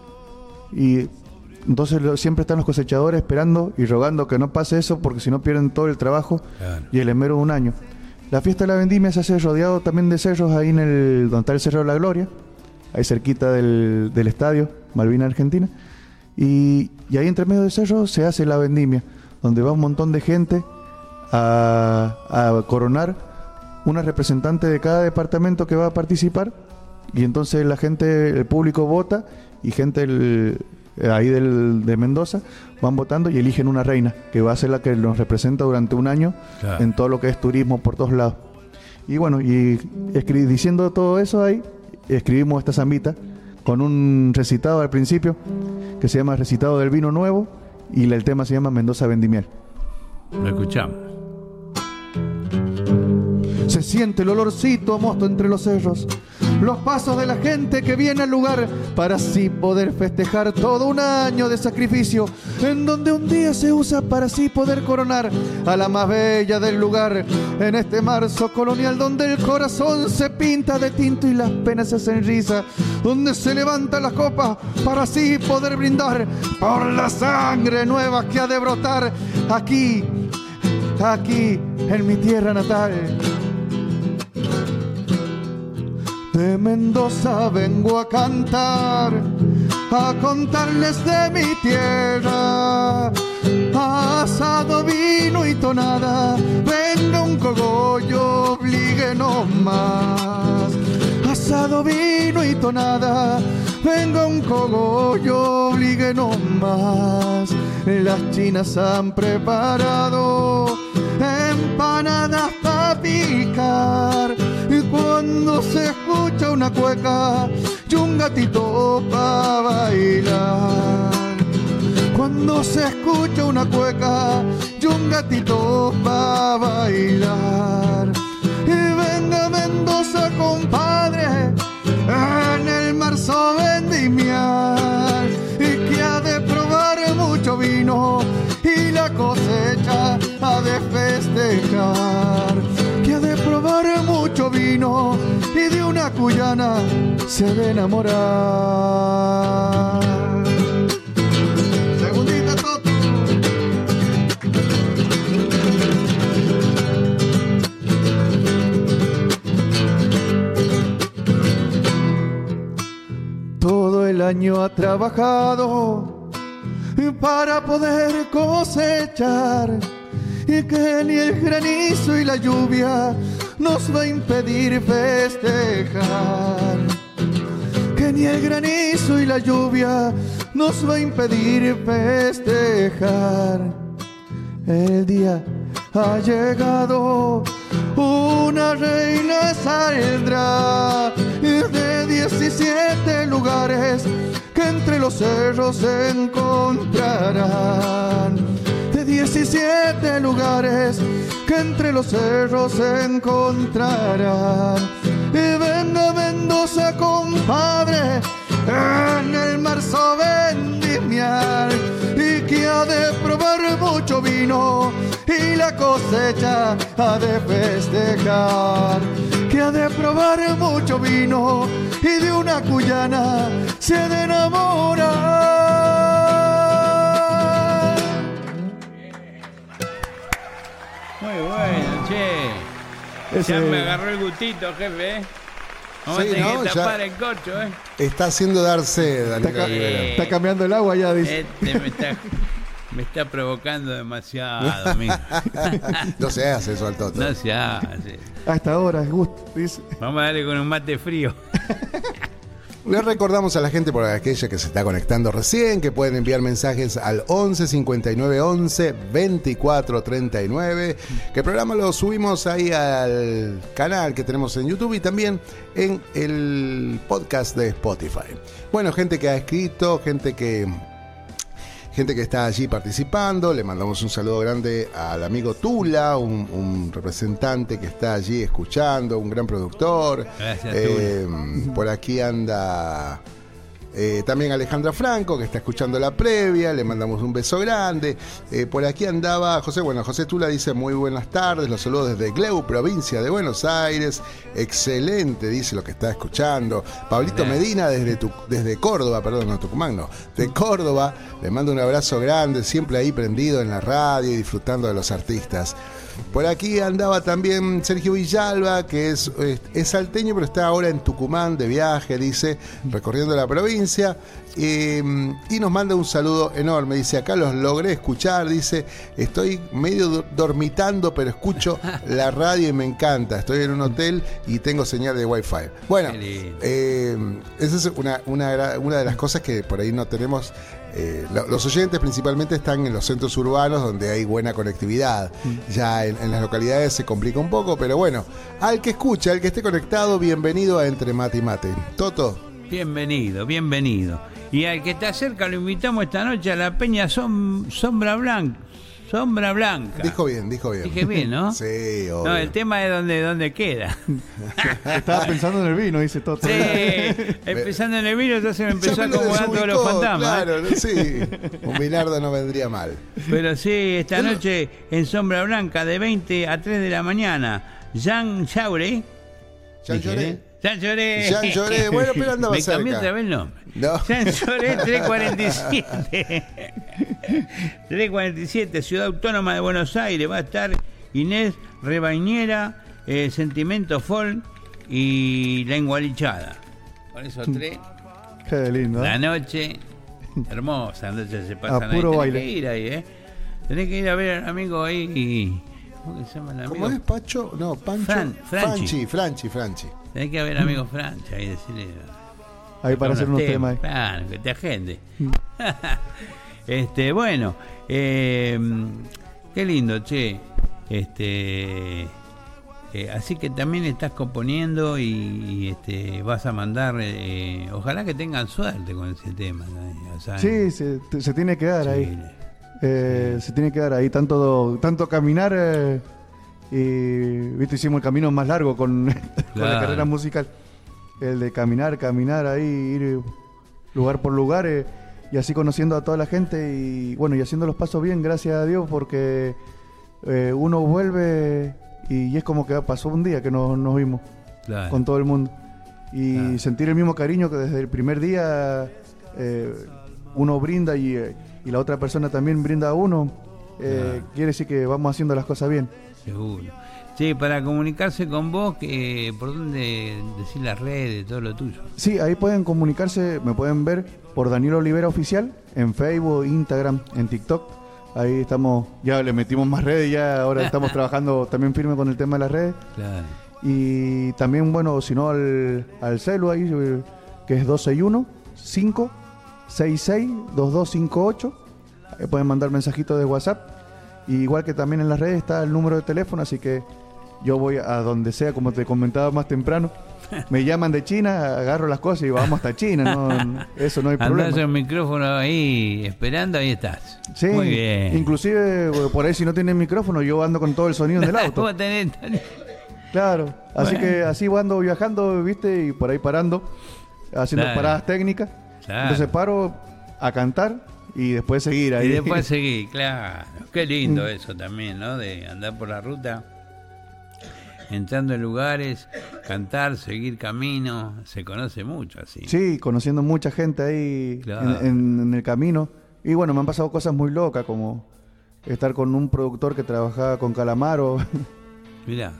Y entonces siempre están los cosechadores esperando y rogando que no pase eso porque si no pierden todo el trabajo Claro. y el esmero de un año. La fiesta de la vendimia se hace rodeado también de cerros ahí en el donde está el Cerro de la Gloria, ahí cerquita del, del estadio Malvina Argentina. Y, y ahí entre medio de cerros se hace la vendimia, donde va un montón de gente a, a coronar una representante de cada departamento que va a participar. Y entonces la gente, el público vota y gente del- ahí del, de Mendoza van votando y eligen una reina que va a ser la que nos representa durante un año Claro. en todo lo que es turismo por todos lados. Y bueno, y escri- diciendo todo eso ahí, escribimos esta zambita con un recitado al principio que se llama Recitado del Vino Nuevo y el tema se llama Mendoza Vendimiel. Lo escuchamos. Se siente el olorcito a mosto entre los cerros, los pasos de la gente que viene al lugar para así poder festejar todo un año de sacrificio, en donde un día se usa para así poder coronar a la más bella del lugar, en este marzo colonial donde el corazón se pinta de tinto y las penas se hacen risa, donde se levantan las copas para así poder brindar por la sangre nueva que ha de brotar aquí, aquí en mi tierra natal. De Mendoza vengo a cantar, a contarles de mi tierra. Asado, vino y tonada, venga un cogollo, obligue no más. Asado, vino y tonada, venga un cogollo, obligue no más. Las chinas han preparado empanadas para picar. Cuando se escucha una cueca y un gatito para bailar. Cuando se escucha una cueca y un gatito para bailar. Y venga Mendoza, compadre, en el marzo vendimiar. Y que ha de probar mucho vino y la cosecha ha de festejar. Probar mucho vino y de una cuyana se de enamorar. Segundita, Toto. Todo el año ha trabajado para poder cosechar y que ni el granizo y la lluvia nos va a impedir festejar. Que ni el granizo y la lluvia nos va a impedir festejar. El día ha llegado. Una reina saldrá de 17 lugares que entre los cerros encontrarán. De 17 lugares que entre los cerros se encontrarán. Y venga Mendoza, compadre, en el marzo vendimiar y que ha de probar mucho vino y la cosecha ha de festejar que ha de probar mucho vino y de una cuyana se ha de enamorar Muy bueno, che. Ese- Ya me agarró el gustito, jefe. ¿eh? Vamos Sí, a tener ¿no? que Ya- tapar el corcho, ¿eh? Está haciendo darse está, Daniel ca- Rivera. está cambiando el agua ya dice Este me está, me está provocando demasiado, amigo. No se hace eso al Toto. No se hace. hasta ahora es gusto dice Vamos a darle con un mate frío. Les recordamos a la gente por aquella que se está conectando recién que pueden enviar mensajes al 11 59 11 24 39. Que el programa lo subimos ahí al canal que tenemos en YouTube y también en el podcast de Spotify. Bueno, gente que ha escrito, gente que gente que está allí participando. Le mandamos un saludo grande al amigo Tula, un, un representante que está allí escuchando, un gran productor. Gracias, Eh, por aquí anda eh, también Alejandra Franco, que está escuchando la previa. Le mandamos un beso grande. Eh, por aquí andaba José. Bueno, José Tula dice muy buenas tardes. Los saludos desde Gleu, provincia de Buenos Aires. Excelente, dice lo que está escuchando. Pablito Bien. Medina desde, tu- desde Córdoba, perdón, no Tucumán, no. De Córdoba. Le mando un abrazo grande, siempre ahí prendido en la radio y disfrutando de los artistas. Por aquí andaba también Sergio Villalba, que es, es, es salteño, pero está ahora en Tucumán de viaje, dice, recorriendo la provincia. Eh, y nos manda un saludo enorme. Dice, acá los logré escuchar. Dice, estoy medio do- dormitando, pero escucho la radio y me encanta. Estoy en un hotel y tengo señal de wifi. Bueno, eh, esa es una, una de las cosas que por ahí no tenemos. Eh, lo- los oyentes principalmente están en los centros urbanos donde hay buena conectividad. Ya en, en las localidades se complica un poco, pero bueno, al que escucha, al que esté conectado, bienvenido a Entre Mate y Mate. Toto, Bienvenido, bienvenido. Y al que está cerca lo invitamos esta noche a la Peña Som- Sombra Blanca. Sombra Blanca. dijo bien, dijo bien. Dije bien, ¿no? Sí, obvio. No, el tema es dónde, dónde queda. estaba pensando en el vino dice Toto Sí, empezando en el vino, entonces me empezó Ya a acomodar todos los fantasmas. ¿eh? Claro, sí. Un Bilardo no vendría mal. Pero sí, esta noche en Sombra Blanca de 20 a 3 de la mañana, Jean Chaure. Jean Lloré. ¿eh? Jean Lloré. Jean Lloré, bueno, pero andaba Me cambié cerca. otra vez el nombre. No. Jean Lloré 347. 347, Ciudad Autónoma de Buenos Aires. Va a estar Inés Rebañera, eh, Sentimento Folk y La Engualichada. Con esos tres. qué lindo ¿eh? La noche, hermosa, la noche se A pasan ahí. puro Tenés Ah, baile. que ir ahí, ¿eh? Tenés que ir a ver al amigo ahí y... ¿Cómo que se llama el amigo? ¿Cómo es, Pacho? No, Pancho. Fran- Franchi. Franchi, Franchi, Franchi. Tenés que ver al amigo Francha ahí decirle... ahí para hacer unos temas ahí. Claro, que te agende. este, bueno, eh, qué lindo, che. Este, eh, así que también estás componiendo y, y, este, vas a mandar. eh, ojalá que tengan suerte con ese tema. ¿no? O sea, sí se, se tiene que dar sí, ahí Eh, se tiene que dar ahí tanto tanto caminar y viste hicimos el camino más largo con, con la carrera musical el de caminar caminar ahí ir lugar por lugar y así conociendo a toda la gente y bueno y haciendo los pasos bien gracias a Dios porque eh, uno vuelve y, es como que pasó un día que nos, nos vimos claro. con todo el mundo. Y Claro. sentir el mismo cariño que desde el primer día eh, uno brinda y, eh, y la otra persona también brinda a uno, eh, Claro. quiere decir que vamos haciendo las cosas bien. Seguro. Sí, para comunicarse con vos, ¿por dónde decir las redes, todo lo tuyo? Sí, ahí pueden comunicarse, me pueden ver por Daniel Olivera Oficial en Facebook, Instagram, en TikTok. Ahí estamos, ya le metimos más redes, ya ahora estamos trabajando también firme con el tema de las redes. Claro. Y también, bueno, si no, al, al celu ahí, eh, que es 261-566-2258. Ahí pueden mandar mensajitos de WhatsApp. Y igual que también en las redes está el número de teléfono, así que yo voy a donde sea, como te comentaba más temprano. Me llaman de China, agarro las cosas y vamos hasta China, no, eso no hay Andás problema. el micrófono ahí esperando, ahí estás. Sí, Muy bien. inclusive por ahí si no tienen micrófono, yo ando con todo el sonido del auto. Claro, así Bueno. que así ando viajando, viste, y por ahí parando, haciendo Claro. paradas técnicas. Claro. Entonces paro a cantar y después seguir ahí. Y después seguí, claro. Qué Mm. lindo eso también, ¿no? De andar por la ruta, entrando en lugares, cantar, seguir camino. Se conoce mucho así. Sí, conociendo mucha gente ahí Claro. en, en- en el camino. Y bueno, me han pasado cosas muy locas, como estar con un productor que trabajaba con Calamaro, Mirá.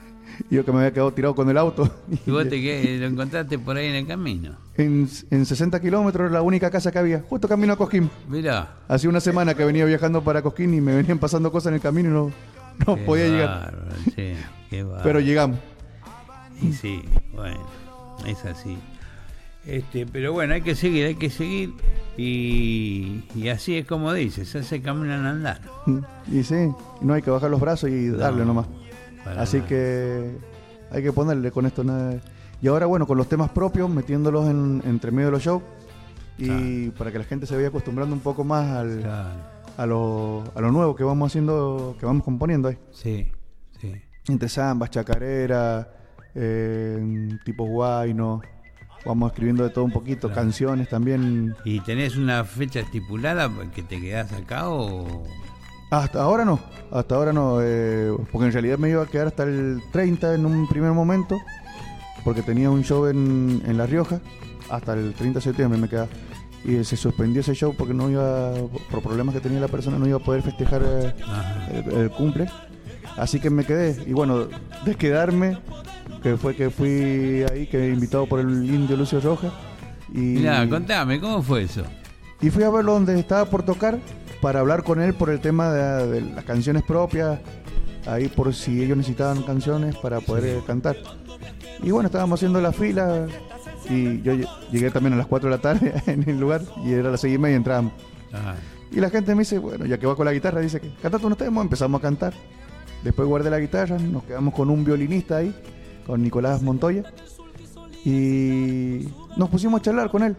y yo que me había quedado tirado con el auto. Y vos te lo encontraste por ahí en el camino. En, en 60 kilómetros era la única casa que había, justo camino a Cosquín. Mirá. Hace una semana que venía viajando para Cosquín y me venían pasando cosas en el camino y no, no Qué podía llegar. bárbaro, sí, qué. Pero llegamos. Y sí, bueno, es así. Este, pero bueno, hay que seguir, hay que seguir. Y, y así es como dices, se hace camino en andar. Y sí, no hay que bajar los brazos y darle nomás. Así nada. que hay que ponerle con esto. nada. Y ahora, bueno, con los temas propios, metiéndolos en, entre medio de los shows. Y para que la gente se vaya acostumbrando un poco más al, Claro, a, lo, a lo nuevo que vamos haciendo, que vamos componiendo ahí. sí, sí. Entre zambas, chacarera, eh, tipo guayno. Vamos escribiendo de todo un poquito, Claro. canciones también. ¿Y tenés una fecha estipulada que te quedás acá o...? Hasta ahora no, hasta ahora no, eh, porque en realidad me iba a quedar hasta el 30 en un primer momento, porque tenía un show en, en La Rioja, hasta el 30 de septiembre me quedaba. Y se suspendió ese show porque no iba, por problemas que tenía la persona, no iba a poder festejar eh, el, el cumple. Así que me quedé. Y bueno, de quedarme, que fue que fui ahí, que invitado por el indio Lucio Rojas. Y, Mirá, contame, ¿cómo fue eso? y fui a verlo donde estaba por tocar para hablar con él por el tema de, de las canciones propias, ahí por si ellos necesitaban canciones para poder eh, cantar. Y bueno, estábamos haciendo la fila y yo lle- llegué también a las 4 de la tarde en el lugar y era las 6 y media y entrábamos. Y la gente me dice, bueno, ya que va con la guitarra, dice que cantate unos temas, empezamos a cantar. Después guardé la guitarra, nos quedamos con un violinista ahí, con Nicolás Montoya. Y nos pusimos a charlar con él.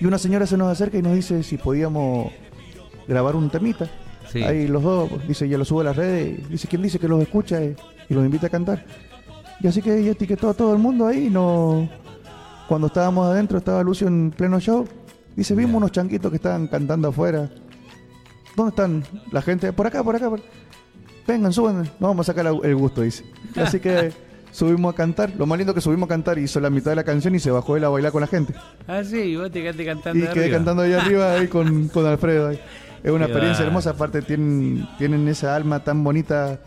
Y una señora se nos acerca y nos dice si podíamos grabar un temita. Sí. Ahí los dos, pues, dice, ya lo subo a las redes. Dice, ¿quién dice que los escucha eh, y los invita a cantar? Y así que ella etiquetó a todo el mundo ahí. y No... Cuando estábamos adentro, estaba Lucio en pleno show. Dice, vimos unos chanquitos que estaban cantando afuera. ¿Dónde están la gente? Por acá, por acá. por- Vengan, suban. Nos vamos a sacar el gusto, dice. Y Así que subimos a cantar. Lo más lindo que subimos a cantar, hizo la mitad de la canción y se bajó él a bailar con la gente. Ah, sí, vos te quedaste cantando Y quedé arriba. cantando ahí arriba ahí con, con Alfredo. ahí. Es una Qué experiencia hermosa. Aparte tienen, tienen esa alma tan bonita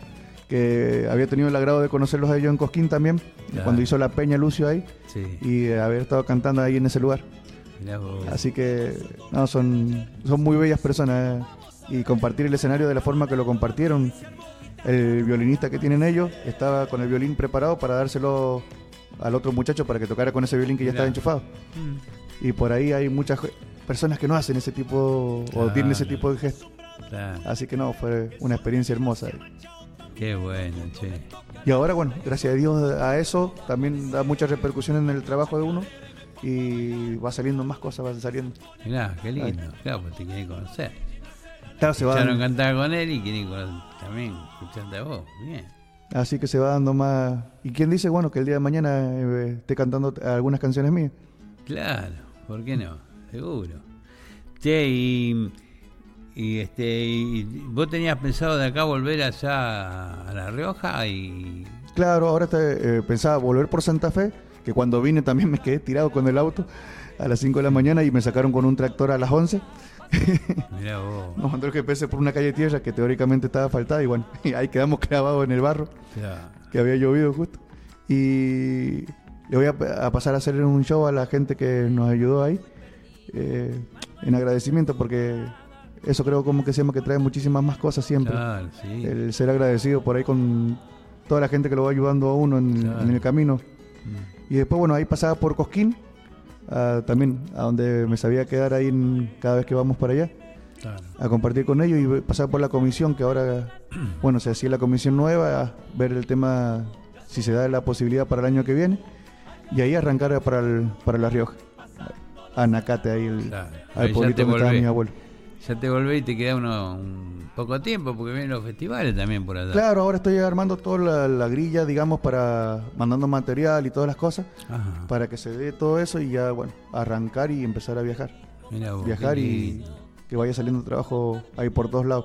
que había tenido el agrado de conocerlos a ellos en Cosquín también. Claro. Cuando hizo la Peña Lucio ahí. Sí, Y haber estado cantando ahí en ese lugar. Así que no, son, son muy bellas personas. eh. Y compartir el escenario de la forma que lo compartieron. El violinista que tienen ellos estaba con el violín preparado para dárselo al otro muchacho para que tocara con ese violín que ya Mirá. estaba enchufado. Mm, Y por ahí hay muchas personas que no hacen ese tipo o tienen ese tipo de gestos. claro. Así que no, fue una experiencia hermosa. Qué bueno, che. Y ahora, bueno, gracias a Dios a eso también da mucha repercusión en el trabajo de uno y va saliendo más cosas, van saliendo. Mirá, qué lindo. Claro, pues te quieren conocer. Claro, se va dando- cantar con él y quieren conocer- también escucharte a vos. Bien. así que se va dando más. ¿Y quién dice, bueno, que el día de mañana eh, esté cantando algunas canciones mías? Claro, ¿por qué no? Seguro. Che, y, y este, y vos tenías pensado de acá volver allá a La Rioja y Claro, ahora te- eh, pensaba volver por Santa Fe, que cuando vine también me quedé tirado con el auto a las 5 de la mañana y me sacaron con un tractor a las 11. mirá vos. Nos mandó el GPS por una calle tierra que teóricamente estaba faltada y bueno, y ahí quedamos clavados en el barro, que había llovido justo. Y le voy a, a pasar a hacer un show a la gente que nos ayudó ahí, eh, en agradecimiento, porque eso creo como que llama que trae muchísimas más cosas siempre. Claro, sí. El ser agradecido por ahí con toda la gente que lo va ayudando a uno en, Claro. en el camino. Mm. Y después, bueno, ahí pasaba por Cosquín, también a donde me sabía quedar ahí en- cada vez que vamos para allá. a compartir con ellos y pasar por la comisión que ahora, bueno, se hacía la comisión nueva, a ver el tema, si se da la posibilidad para el año que viene, y ahí arrancar para, el- para La Rioja. A Nacate, ahí el, al Ahí pueblito donde estaba mi abuelo. Ya te volvés y te queda uno un poco tiempo porque vienen los festivales también por allá. Claro, ahora estoy armando toda la, la grilla, digamos, para mandando material y todas las cosas, Ajá. para que se dé todo eso y ya, bueno, arrancar y empezar a viajar. Mirá vos, viajar y que vaya saliendo trabajo ahí por todos lados.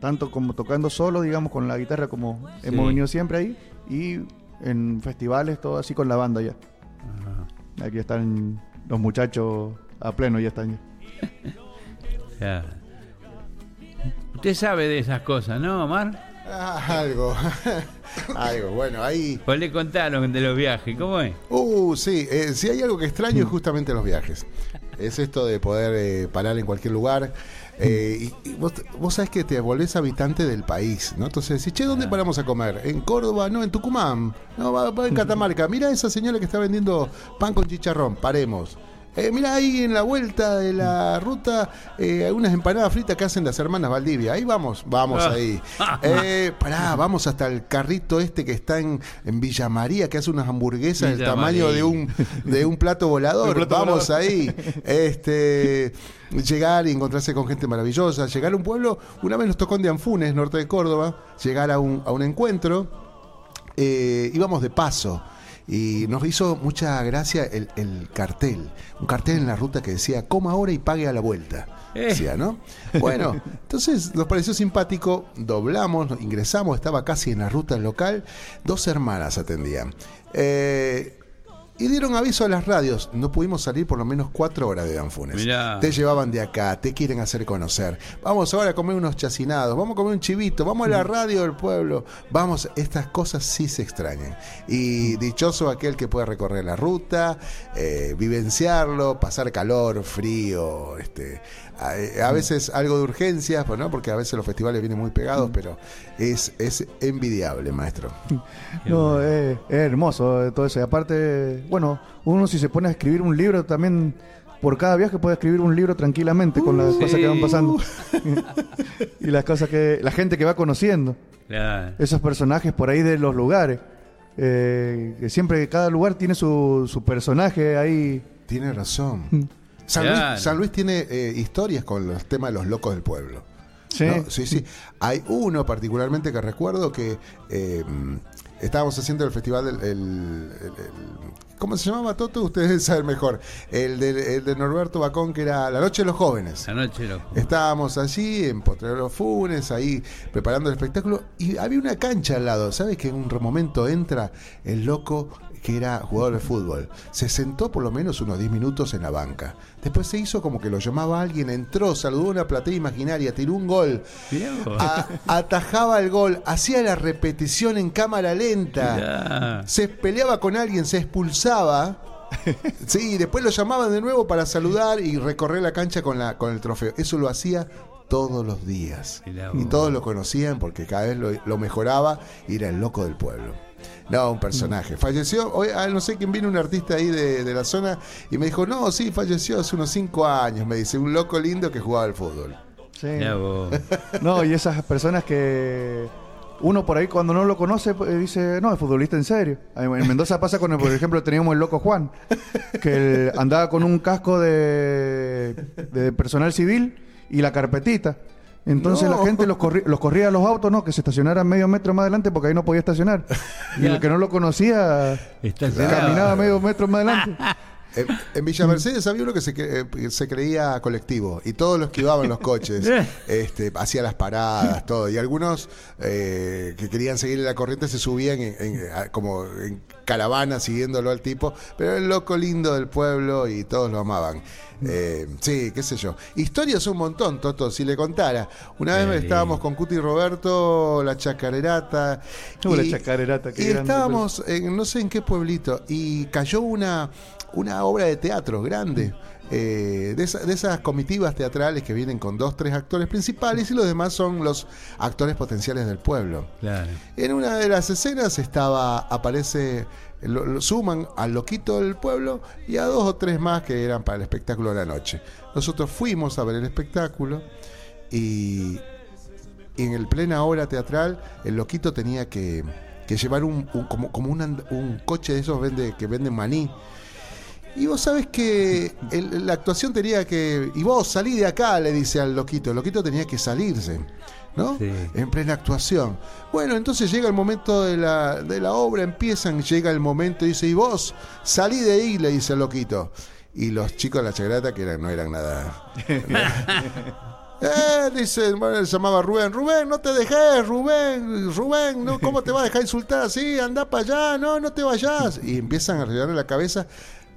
Tanto como tocando solo, digamos, con la guitarra, como Sí. hemos venido siempre ahí, y en festivales, todo así con la banda ya. Ajá. Aquí están los muchachos a pleno, ya están. Ya. Usted sabe de esas cosas, ¿no, Omar? Ah, algo. algo. Bueno, ahí. Pues le contaron de los viajes, ¿cómo es? Uh, sí. eh, si hay algo que extraño es justamente los viajes. Es esto de poder eh, parar en cualquier lugar. eh, y, y vos, vos sabés que te volvés habitante del país, ¿no? Entonces decís, che, ¿dónde paramos a comer? ¿En Córdoba? No, en Tucumán. No, va, va en Catamarca. Mira esa señora que está vendiendo pan con chicharrón. Paremos. Eh, mira ahí en la vuelta de la ruta eh, algunas empanadas fritas que hacen las hermanas Valdivia. Ahí vamos, vamos Ah. ahí. Eh, pará, vamos hasta el carrito este que está en, en Villa María, que hace unas hamburguesas del tamaño María. de un, de un plato volador. Plato vamos volador. ahí. Este, llegar y encontrarse con gente maravillosa. Llegar a un pueblo, una vez nos tocó en Dianfunes, norte de Córdoba, llegar a un, a un encuentro eh, íbamos de paso y nos hizo mucha gracia el, el cartel, un cartel en la ruta que decía coma ahora y pague a la vuelta. Eh. Decía, ¿no? Bueno, entonces nos pareció simpático, doblamos, ingresamos, estaba casi en la ruta local, dos hermanas atendían. Eh, y dieron aviso a las radios, no pudimos salir por lo menos cuatro horas de Danfunes. Mirá. Te llevaban de acá, te quieren hacer conocer. Vamos ahora a comer unos chacinados, vamos a comer un chivito, vamos a la radio del pueblo. Vamos, estas cosas sí se extrañan. Y dichoso aquel que puede recorrer la ruta, eh, vivenciarlo, pasar calor, frío, este, a, a veces algo de urgencias, pues, ¿no? porque a veces los festivales vienen muy pegados, pero es, es envidiable, maestro. No, es, es hermoso eh, todo eso. Y aparte, bueno, uno si se pone a escribir un libro también, por cada viaje puede escribir un libro tranquilamente con las sí. cosas que van pasando. y las cosas que, la gente que va conociendo. Claro. Esos personajes por ahí de los lugares. Eh, que siempre cada lugar tiene su, su personaje ahí. Tiene razón. San. Luis, San Luis tiene eh, historias con los temas de los locos del pueblo. Sí. ¿no? sí, sí. Hay uno particularmente que recuerdo que eh, estábamos haciendo el festival del. el- el- el- ¿Cómo se llamaba Toto? Ustedes saben mejor. El de, el de Norberto Bacón, que era La Noche de los Jóvenes. Anoche lo. Estábamos allí en Potrero de los Funes, ahí preparando el espectáculo, y había una cancha al lado. ¿Sabes que en un momento entra el loco que era jugador de fútbol? Se sentó por lo menos unos 10 minutos en la banca. Después se hizo como que lo llamaba alguien, entró, saludó a una platea imaginaria, tiró un gol, a- atajaba el gol, hacía la repetición en cámara lenta se peleaba con alguien, se expulsaba. Sí, y después lo llamaban de nuevo para saludar y recorrer la cancha con, la, con el trofeo. Eso lo hacía todos los días. Y todos lo conocían porque cada vez lo, lo mejoraba y era el loco del pueblo. No, un personaje. Falleció, hoy, ah, no sé quién vino, un artista ahí de, de la zona, y me dijo, no, sí, falleció hace unos cinco años, me dice, un loco lindo que jugaba al fútbol. Sí. No, y esas personas que uno por ahí cuando no lo conoce pues, dice, no, es futbolista en serio. En Mendoza pasa con, el, por ejemplo, teníamos el loco Juan, que él andaba con un casco de, de personal civil y la carpetita. Entonces No. la gente los, corri- los corría a los autos, ¿no? Que se estacionaran medio metro más adelante porque ahí no podía estacionar. Y el que no lo conocía caminaba medio metro más adelante. En, en Villa Mercedes había uno que se, eh, se creía colectivo y todos los que iban los coches, este, hacía las paradas, todo. Y algunos eh, que querían seguir la corriente se subían en- en- a- como en caravana siguiéndolo al tipo, pero era el loco lindo del pueblo y todos lo amaban. Eh, sí, qué sé yo. Historias un montón, Toto, si le contara. Una vez estábamos con Cuti Uh, Roberto, la chacarerata. La chacarerata, qué y grande, estábamos en no sé en qué pueblito y cayó una, una obra de teatro grande. eh, de, esa- de esas comitivas teatrales que vienen con dos, tres actores principales y los demás son los actores potenciales del pueblo. Claro. En una de las escenas estaba, aparece, lo, lo suman al loquito del pueblo y a dos o tres más que eran para el espectáculo de la noche. Nosotros fuimos a ver el espectáculo y, y en el plena obra teatral el loquito tenía que, que llevar un, un- como, como un, and- un coche de esos vende, que venden maní. Y vos sabés que el- la actuación tenía que... Y vos salí de acá, le dice al loquito. El loquito tenía que salirse, ¿no? Sí. En plena actuación. Bueno, entonces llega el momento de la, de la obra, empiezan, llega el momento y dice, y vos salí de ahí, le dice el loquito. Y los chicos de la chagrata, que eran, no eran nada... Eh, dice, bueno, se llamaba Rubén. Rubén, no te dejes, Rubén, Rubén, no, ¿cómo te vas a dejar insultar así? Anda para allá, no, no te vayas. Y empiezan a arreglarle la cabeza.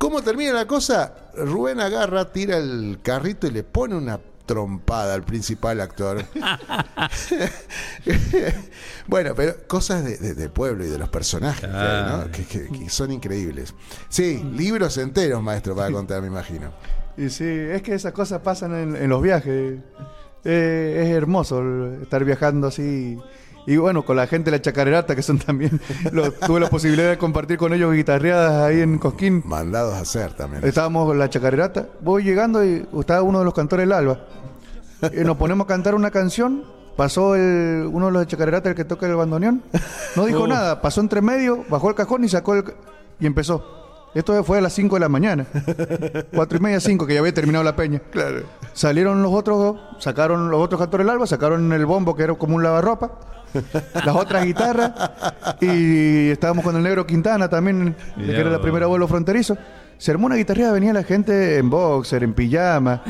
¿Cómo termina la cosa? Rubén agarra, tira el carrito y le pone una trompada al principal actor. bueno, pero cosas de, pueblo y de los personajes ¿no? Que, que- que son increíbles. Sí, libros enteros, maestro, para contar, me imagino. Y sí, es que esas cosas pasan en, en los viajes. Eh, es hermoso estar viajando así. Y bueno, con la gente de la chacarerata, que son también. tuve la posibilidad de compartir con ellos guitarreadas ahí en Cosquín. Mandados a hacer también. Estábamos con la chacarerata. Voy llegando y estaba uno de los cantores del Alba. Y nos ponemos a cantar una canción. Pasó el, uno de los de chacarerata, el que toca el bandoneón. No dijo Oh. nada. Pasó entre medio, bajó el cajón y sacó el. Y empezó. Esto fue a las 5 de la mañana. Cuatro y media, 5, que ya había terminado la peña. Claro. Salieron los otros, sacaron los otros cantores del alba, sacaron el bombo que era como un lavarropa, las otras guitarras, y estábamos con el negro Quintana también, que era la primera vuelo fronterizo. Se armó una guitarrera, venía la gente en boxer, en pijama.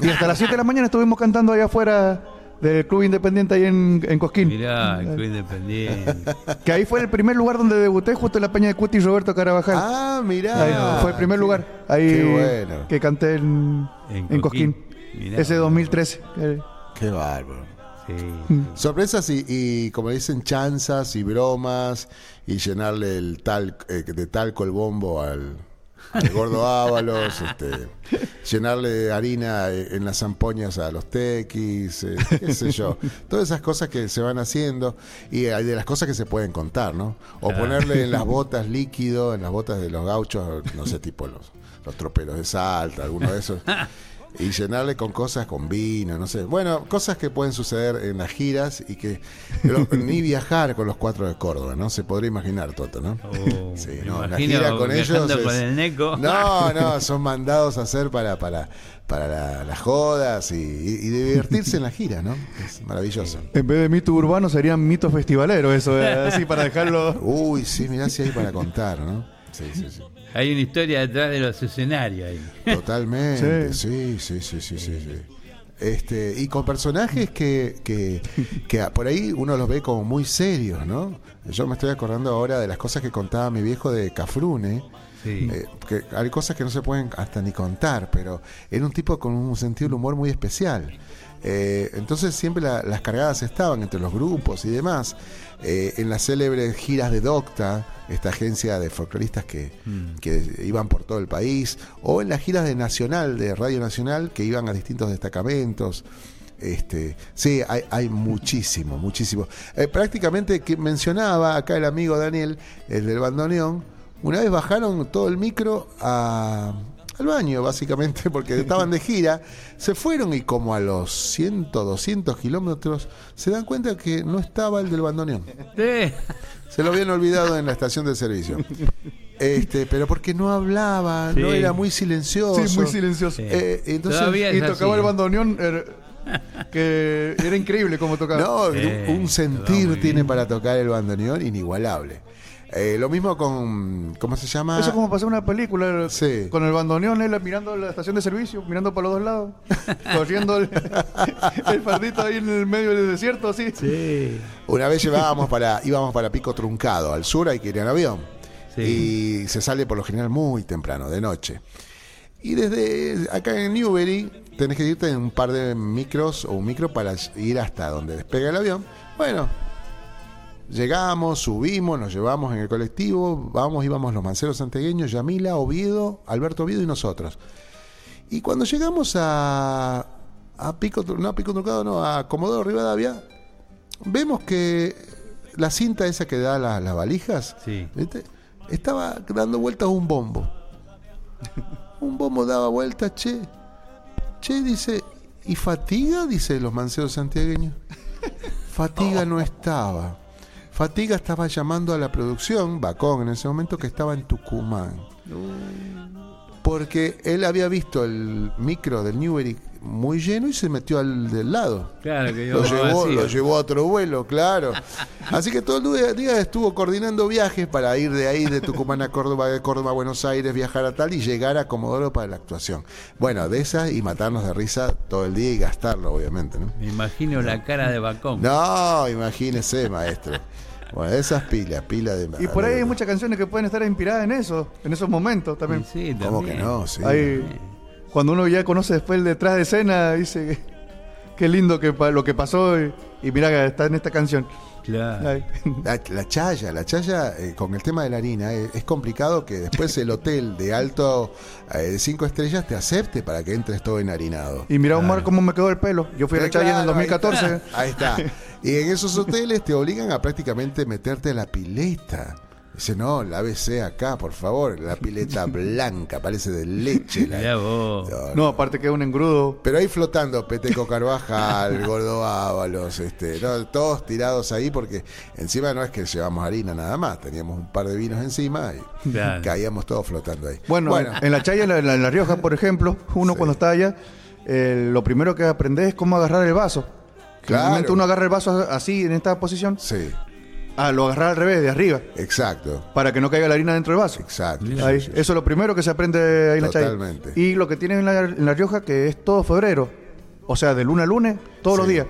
Y hasta las 7 de la mañana estuvimos cantando allá afuera del Club Independiente ahí en, en Cosquín. Mirá, el Club Independiente. Que ahí fue el primer lugar donde debuté, justo en la peña de Cuti y Roberto Carabajal. Ah, mirá. Ahí fue el primer Qué- lugar. Ahí Qué bueno. que canté en, En en Cosquín. Cosquín. Mirá. Ese 2013. Eh, Qué bárbaro. Sí. Sorpresas y, y, como dicen, chanzas y bromas y llenarle el tal, eh, de talco el bombo al, al gordo Ábalos, este, llenarle harina eh, en las zampoñas a los tequis, eh, qué sé yo. Todas esas cosas que se van haciendo y hay de las cosas que se pueden contar, ¿no? O ponerle en las botas líquido, en las botas de los gauchos, no sé, tipo los, los troperos de Salta, alguno de esos. Y llenarle con cosas, con vino, no sé. Bueno, cosas que pueden suceder en las giras y que lo- ni viajar con los cuatro de Córdoba, ¿no? Se podría imaginar, Toto, ¿no? Oh, Sí, no, la imagino gira con ellos. viajando es- con el Neco. No, no, son mandados a hacer para, para, para la- las jodas y, divertirse en la gira, ¿no? Es maravilloso. En vez de mito urbano serían mito festivalero, eso, eh, así para dejarlo. Uy, sí, mirá si hay para contar, ¿no? Sí, sí, sí. Hay una historia detrás de los escenarios ahí. Totalmente, sí, sí, sí, sí, sí. sí. Este, y con personajes que, que, que por ahí uno los ve como muy serios, ¿no? Yo me estoy acordando ahora de las cosas que contaba mi viejo de Cafrune, Sí. eh, que hay cosas que no se pueden hasta ni contar, pero era un tipo con un sentido del humor muy especial. Eh, entonces siempre la- las cargadas estaban entre los grupos y demás. Eh, en las célebres giras de Docta, esta agencia de folcloristas que, que iban por todo el país, o en las giras de Nacional, de Radio Nacional, que iban a distintos destacamentos. Este, sí, hay, hay muchísimo, muchísimo. Eh, prácticamente que mencionaba acá el amigo Daniel, el del bandoneón, una vez bajaron todo el micro a- al baño, básicamente, porque estaban de gira, se fueron y como a los 100, 200 kilómetros se dan cuenta que no estaba el del bandoneón. Sí. Se lo habían olvidado en la estación de servicio. Este, pero porque no hablaba, no era muy silencioso. Sí, muy silencioso. Sí. Eh, entonces, Y tocaba así, el bandoneón, er, que era increíble como tocaba. No, Sí, un sentir tiene para tocar el bandoneón inigualable. Eh, lo mismo con, ¿cómo se llama? Eso es como pasar una película Sí. con el bandoneón, él mirando la estación de servicio, mirando para los dos lados, corriendo el, el fardito ahí en el medio del desierto, así. Sí. Una vez llevábamos para, íbamos para Pico Truncado, al sur hay que ir en avión. Sí. Y se sale por lo general muy temprano, de noche. Y desde acá en Newbery tenés que irte en un par de micros o un micro para ir hasta donde despega el avión. Bueno, llegamos, subimos, nos llevamos en el colectivo, vamos, íbamos los manceros santegueños, Yamila, Oviedo, Alberto Oviedo y nosotros. Y cuando llegamos a, a Pico, no a Pico Truncado, no, a Comodoro Rivadavia, vemos que la cinta esa que da la- las valijas, Sí. ¿viste? estaba dando vueltas un bombo. Un bombo daba vueltas, che. Che, dice, ¿Y Fatiga? Dice los manceos santiagueños. Fatiga no estaba. Fatiga estaba llamando a la producción, Bacón en ese momento, que estaba en Tucumán. Porque él había visto el micro del Newbery muy lleno y se metió al del lado. Claro, que Lo yo llevó, vacío. lo llevó a otro vuelo, claro. Así que todo el día- día estuvo coordinando viajes para ir de ahí, de Tucumán a Córdoba, de Córdoba a Buenos Aires, viajar a tal y llegar a Comodoro para la actuación. Bueno, de esas y matarnos de risa todo el día y gastarlo, obviamente, ¿no? Me imagino la cara de Bacón. No, imagínese, maestro. Bueno, esas pilas, pilas de... Y por ahí hay muchas canciones que pueden estar inspiradas en eso, en esos momentos también. Sí, ¿Cómo que también. no? Sí. Hay- cuando uno ya conoce después el detrás de escena, dice que qué lindo que lo que pasó y, y mira, está en esta canción. Claro. La, la chaya, la chaya eh, con el tema de la harina eh, es complicado que después el hotel de alto eh, de cinco estrellas te acepte para que entres todo enharinado. Y mira, Omar, cómo me quedó el pelo. Yo fui a la Eh, Chaya en el claro, ahí 2014. está, Ahí está. Y en esos hoteles te obligan a prácticamente meterte a la pileta. Dice, no, lávese acá, por favor. La pileta blanca, parece de leche. la- Mirá vos. No, No, aparte que es un engrudo. Pero ahí flotando Peteco Carvajal, Gordo Ábalos, este, no, todos tirados ahí porque encima no es que llevamos harina nada más, teníamos un par de vinos encima y caíamos todos flotando ahí. Bueno, en la Chaya, en la, en la- la Rioja, por ejemplo, uno Sí. cuando está allá, eh, lo primero que aprende es cómo agarrar el vaso. Claro. Uno agarra el vaso así, en esta posición. sí, Ah, lo agarra al revés, de arriba, exacto, para que no caiga la harina dentro del vaso. exacto. Ahí, Sí, sí, eso es lo primero que se aprende ahí en la Chaya. Totalmente. Y lo que tienen en la, en la Rioja, que es todo febrero. O sea, de lunes a lunes, todos los días.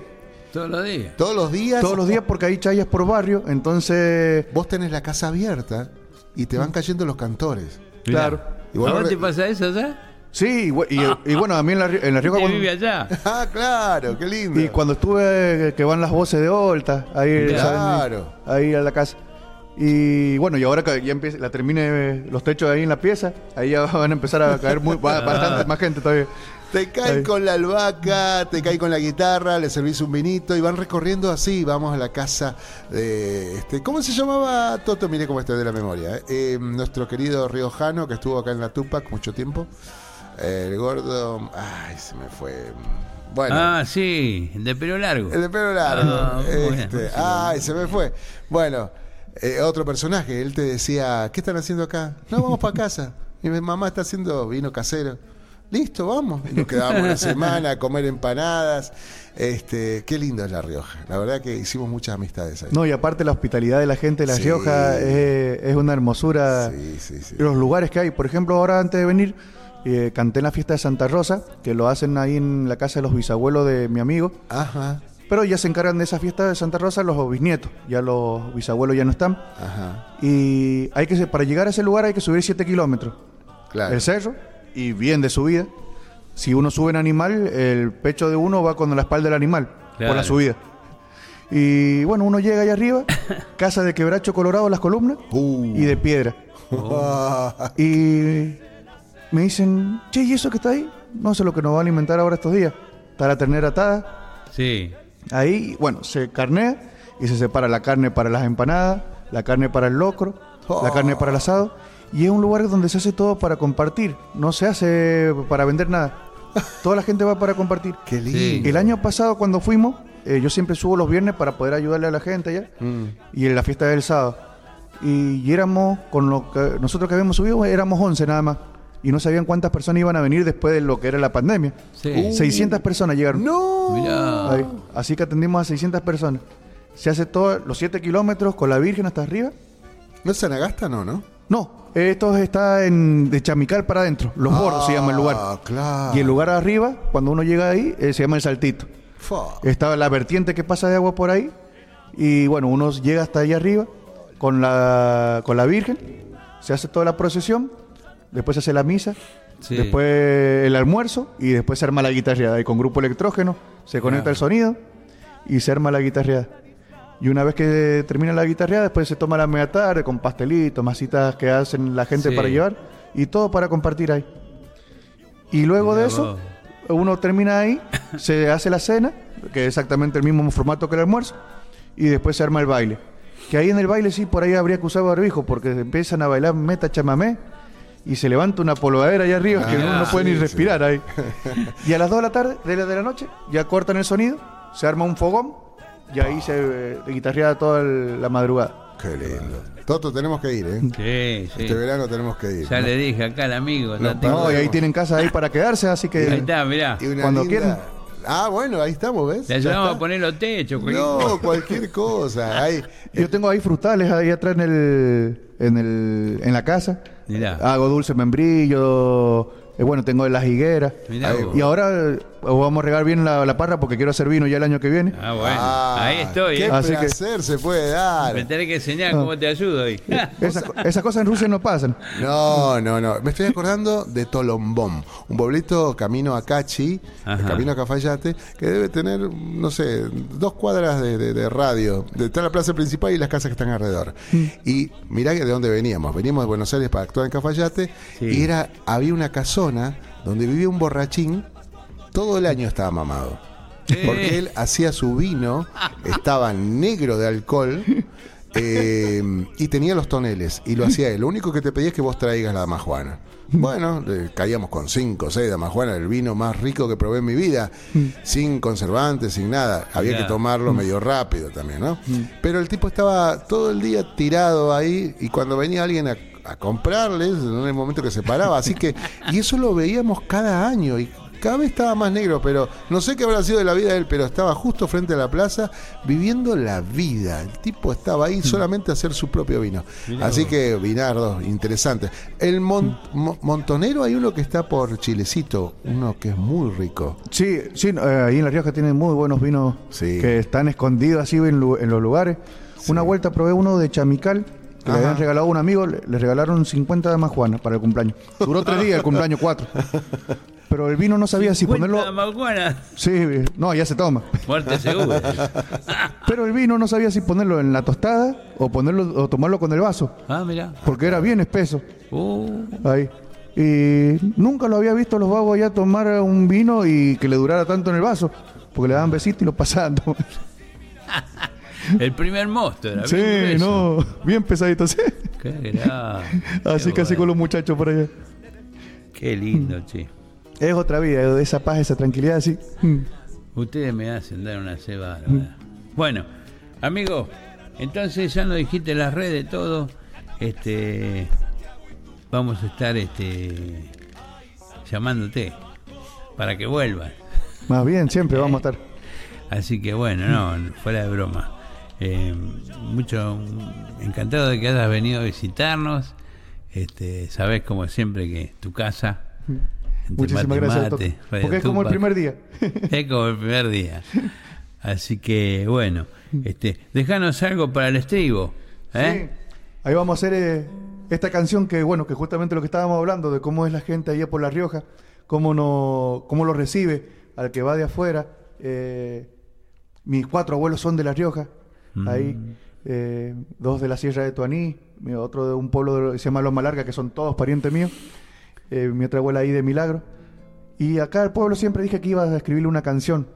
Todos los días. Todos los días. Todos los días porque hay chayas por barrio, entonces... Vos tenés la casa abierta y te van cayendo los cantores. Claro. ¿A vos te pasa eso ya? Sí, y, bu- y- y bueno, a mí en la, Ri- en la Rioja... ¿Usted cuando- vive allá? Ah, claro, qué lindo. Y cuando estuve, eh, que van las voces de Olta, ahí, Claro. ahí a la casa. Y bueno, y ahora que ya empieza, la termine eh, los techos ahí en la pieza, ahí ya van a empezar a caer muy, bastante más gente todavía. Te caen con la albahaca, te caen con la guitarra, le servís un vinito y van recorriendo así. Vamos a la casa de. Este, ¿Cómo se llamaba Toto? Mire cómo está de la memoria. ¿eh? Eh, nuestro querido riojano que estuvo acá en la Tupac mucho tiempo. El gordo. Ay, se me fue. Bueno. Ah, sí, de pelo largo. El de pelo largo. Ah, Este, sí. ay, se me fue. Bueno, eh, otro personaje, él te decía, ¿qué están haciendo acá? No, vamos para casa. Y mi mamá está haciendo vino casero. Listo, vamos. Y nos quedábamos una semana a comer empanadas. Este, qué lindo es La Rioja. La verdad que hicimos muchas amistades ahí. No, y aparte la hospitalidad de la gente de La Sí. Rioja es, es una hermosura. Sí, sí, sí. Los lugares que hay, por ejemplo, ahora antes de venir, eh, canté en la fiesta de Santa Rosa, que lo hacen ahí en la casa de los bisabuelos de mi amigo. Ajá, Pero ya se encargan de esa fiesta de Santa Rosa los bisnietos. Ya los bisabuelos ya no están. ajá. Y hay que para llegar a ese lugar hay que subir 7 kilómetros. Claro. El cerro y bien de subida. Si uno sube en animal, el pecho de uno va con la espalda del animal por Claro. la subida. Y bueno, uno llega allá arriba, casa de quebracho colorado las columnas Uh. y de piedra. Y me dicen, che, ¿y eso que está ahí? No sé lo que nos va a alimentar ahora estos días. Está la ternera atada, Sí. Ahí, bueno, se carnea y se separa la carne para las empanadas, la carne para el locro, la carne para el asado. Y es un lugar donde se hace todo para compartir. No se hace para vender nada. Toda la gente va para compartir. qué Sí. lindo. El año pasado cuando fuimos, eh, yo siempre subo los viernes para poder ayudarle a la gente allá. Mm. Y en la fiesta del sábado. Y, y éramos, con lo que nosotros que habíamos subido, éramos 11 nada más. Y no sabían cuántas personas iban a venir después de lo que era la pandemia. Sí. 600 personas llegaron. No. Mirá. Ahí. Así que atendimos a 600 personas. Se hace todos los 7 kilómetros con la Virgen hasta arriba. ¿No es Anagasta? No, ¿no? No, esto está en, de Chamical para adentro. Los Bordos se llama el lugar. Ah, claro. Y el lugar arriba, cuando uno llega ahí, eh, se llama el Saltito. Fa. Estaba la vertiente que pasa de agua por ahí. Y bueno, uno llega hasta allá arriba con la, con la Virgen. Se hace toda la procesión. Después se hace la misa. Sí. Después el almuerzo. Y después se arma la guitarreada. Y con grupo electrógeno se conecta Claro. el sonido. Y se arma la guitarreada. Y una vez que termina la guitarreada, después se toma la media tarde con pastelitos, masitas que hacen la gente Sí. para llevar. Y todo para compartir ahí. Y luego de eso, vos. uno termina ahí, se hace la cena, que es exactamente el mismo formato que el almuerzo, y después se arma el baile. Que ahí en el baile sí, por ahí habría que usar barbijo, porque empiezan a bailar meta chamamé, y se levanta una polvadera allá arriba que Ah, uno no puede sí, ni sí. respirar ahí. Y a las 2 de la tarde, de la, de la noche, ya cortan el sonido, se arma un fogón y ahí se eh, guitarrea toda el- la madrugada. Qué lindo. Toto, tenemos que ir, ¿eh? Sí, sí. Este verano tenemos que ir. Ya ¿no? le dije acá al amigo. No, No, y ahí tienen casa ahí para quedarse, así Ahí que está, mirá. Y una Cuando linda- quieran. Ah, bueno, ahí estamos, ¿ves? Le Ya ayudamos a poner los techos. cualquier No, cosa. cualquier cosa. Ahí, yo tengo ahí frutales ahí atrás en el en el en la casa. Mirá. Hago dulce membrillo, eh, bueno, tengo las higueras. Mirá. Y ahora eh, vamos a regar bien la, la parra porque quiero hacer vino ya el año que viene. Ah, bueno. Ah, ahí estoy. Qué ¿eh? Así que- placer se puede dar. Me tenés que enseñar cómo te ayudo ahí. Esas, co- esas cosas en Rusia no pasan. No, no, no. Me estoy acordando de Tolombón, un pueblito camino a Cachi, camino a Cafayate, que debe tener, no sé, dos cuadras de, de- de radio. De, está la plaza principal y las casas que están alrededor. Y mirá que de dónde veníamos. Veníamos de Buenos Aires para actuar en Cafayate Sí. y era, había una casona donde vivía un borrachín, todo el año estaba mamado. Porque él hacía su vino, estaba negro de alcohol eh, y tenía los toneles y lo hacía él. Lo único que te pedía es que vos traigas la damajuana. Bueno, le caíamos con cinco o seis damajuana, el vino más rico que probé en mi vida, sin conservantes, sin nada. Había que tomarlo medio rápido también, ¿no? Pero el tipo estaba todo el día tirado ahí y cuando venía alguien a, a comprarles, en el momento que se paraba, así que, y eso lo veíamos cada año y cada vez estaba más negro, pero no sé qué habrá sido de la vida de él, pero estaba justo frente a la plaza viviendo la vida. El tipo estaba ahí solamente a hacer su propio vino. Así que, vinardo, interesante. El mon- mo- montonero hay uno que está por Chilecito, uno que es muy rico. Sí, sí, eh, ahí en La Rioja tienen muy buenos vinos Sí. que están escondidos así en, lu- en los lugares. Una vuelta probé uno de Chamical que le habían regalado a un amigo, le, le regalaron 50 de majuana para el cumpleaños. Duró tres días el cumpleaños, cuatro. Pero el vino no sabía si ponerlo. Sí, no, ya se toma. muerte segura. Pero el vino no sabía si ponerlo en la tostada o ponerlo o tomarlo con el vaso, Ah, mirá. porque era bien espeso. Uh, Ahí. Y nunca lo había visto a los vagos allá tomar un vino y que le durara tanto en el vaso, porque le daban besito y lo pasaban. el primer monstruo era. sí, bien no, bien pesadito, sí. Qué grande. Así Qué bueno. con los muchachos por allá. Qué lindo, che. Es otra vida, esa paz, esa tranquilidad, así. Mm. Ustedes me hacen dar una cebada. ¿verdad? Bueno, amigo, entonces ya nos dijiste las redes, todo. Este. Vamos a estar este llamándote para que vuelvas. Más bien, siempre vamos a estar. Así que bueno, no, fuera de broma. Eh, mucho encantado de que hayas venido a visitarnos. Este, sabes como siempre que tu casa. Muchísimas mate gracias. mate, Porque es como el primer día. Es como el primer día. Así que bueno, este, dejanos algo para el estribo. ¿eh? Sí. Ahí vamos a hacer eh, esta canción que, bueno, que justamente lo que estábamos hablando, de cómo es la gente allá por La Rioja, cómo, no, cómo lo recibe al que va de afuera. Eh, mis cuatro abuelos son de La Rioja, ahí, eh, dos de la Sierra de Tuaní, otro de un pueblo de- que se llama Loma Larga, que son todos parientes míos, eh, mi otra abuela ahí de Milagro. Y acá al pueblo siempre dije que iba a escribirle una canción.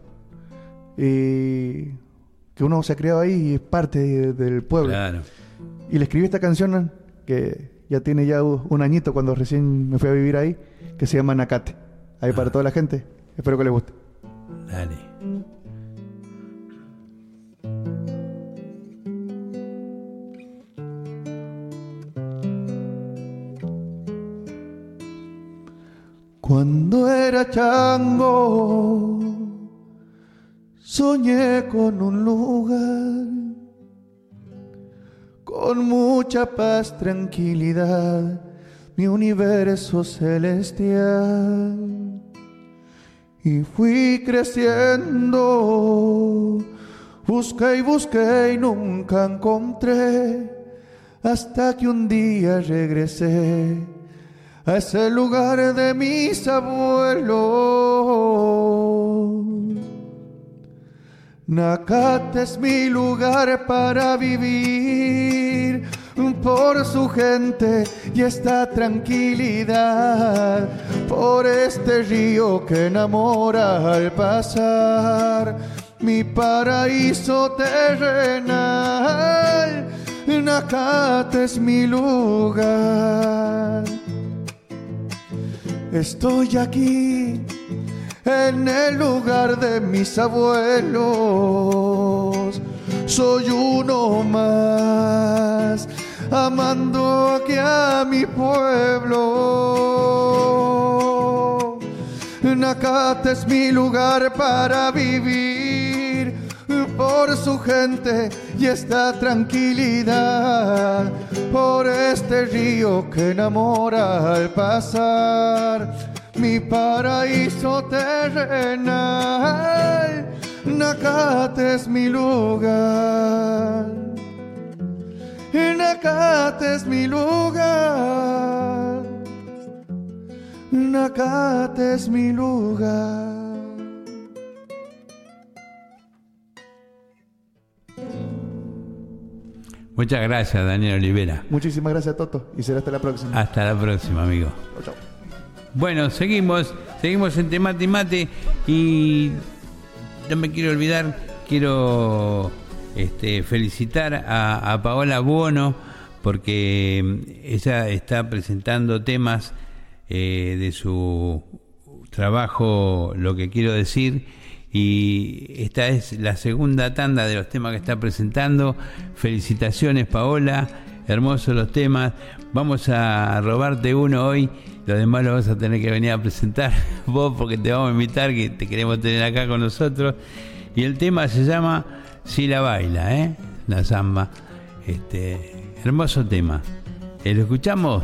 Y que uno se ha criado ahí y es parte de- del pueblo. Claro. Y le escribí esta canción que ya tiene ya un añito cuando recién me fui a vivir ahí, que se llama Nakate. Ahí para toda la gente. Espero que les guste. Dale. Cuando era chango, soñé con un lugar, con mucha paz, tranquilidad, mi universo celestial. Y fui creciendo, busqué y busqué y nunca encontré, hasta que un día regresé a ese lugar de mis abuelos. Nakate es mi lugar para vivir por su gente y esta tranquilidad, por este río que enamora al pasar, mi paraíso terrenal. Nakate es mi lugar. Estoy aquí en el lugar de mis abuelos. Soy uno más, amando aquí a mi pueblo. Nacate es mi lugar para vivir por su gente y esta tranquilidad, por este río que enamora al pasar, mi paraíso terrenal, Nacate es mi lugar, Nacate es mi lugar, Nacate es mi lugar. Muchas gracias, Daniel Olivera. Muchísimas gracias, Toto, y será hasta la próxima. Hasta la próxima, amigo. Chau. Bueno, seguimos, seguimos en Temate y Mate y no me quiero olvidar, quiero este, felicitar a, a Paola Buono porque ella está presentando temas eh, de su trabajo, lo que quiero decir, y esta es la segunda tanda de los temas que está presentando. Felicitaciones Paola, hermosos los temas. Vamos a robarte uno hoy, los demás los vas a tener que venir a presentar vos porque te vamos a invitar, que te queremos tener acá con nosotros. Y el tema se llama Si la baila, ¿eh? La samba. Este, hermoso tema. Eh, ¿Lo escuchamos?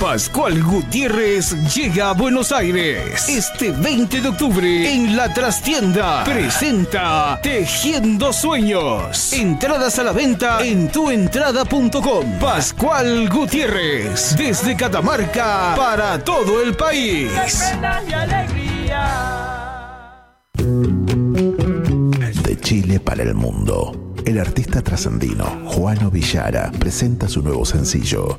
Pascual Gutiérrez llega a Buenos Aires este 20 de octubre en la trastienda. Presenta Tejiendo Sueños. Entradas a la venta en tuentrada.com. Pascual Gutiérrez desde Catamarca para todo el país. De Chile para el mundo. El artista trascendino Juano Villara presenta su nuevo sencillo,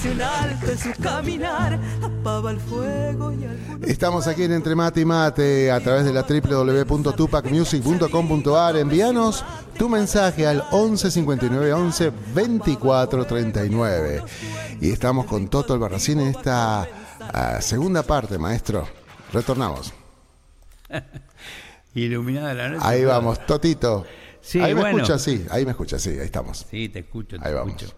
Mate, hágase un alto en su caminar, apaga el fuego y algunos... Estamos aquí en Entre Mate y Mate a través de la www.tupacmusic.com.ar. Envíanos tu mensaje al 11 59 11 24 39. Y estamos con Toto Albarracín en esta ah, segunda parte, maestro. Retornamos. Iluminada la noche. Ahí vamos, Totito. Sí, ahí me bueno. escucha, sí, ahí me escucha, sí, ahí estamos. Sí, te escucho, te Ahí vamos.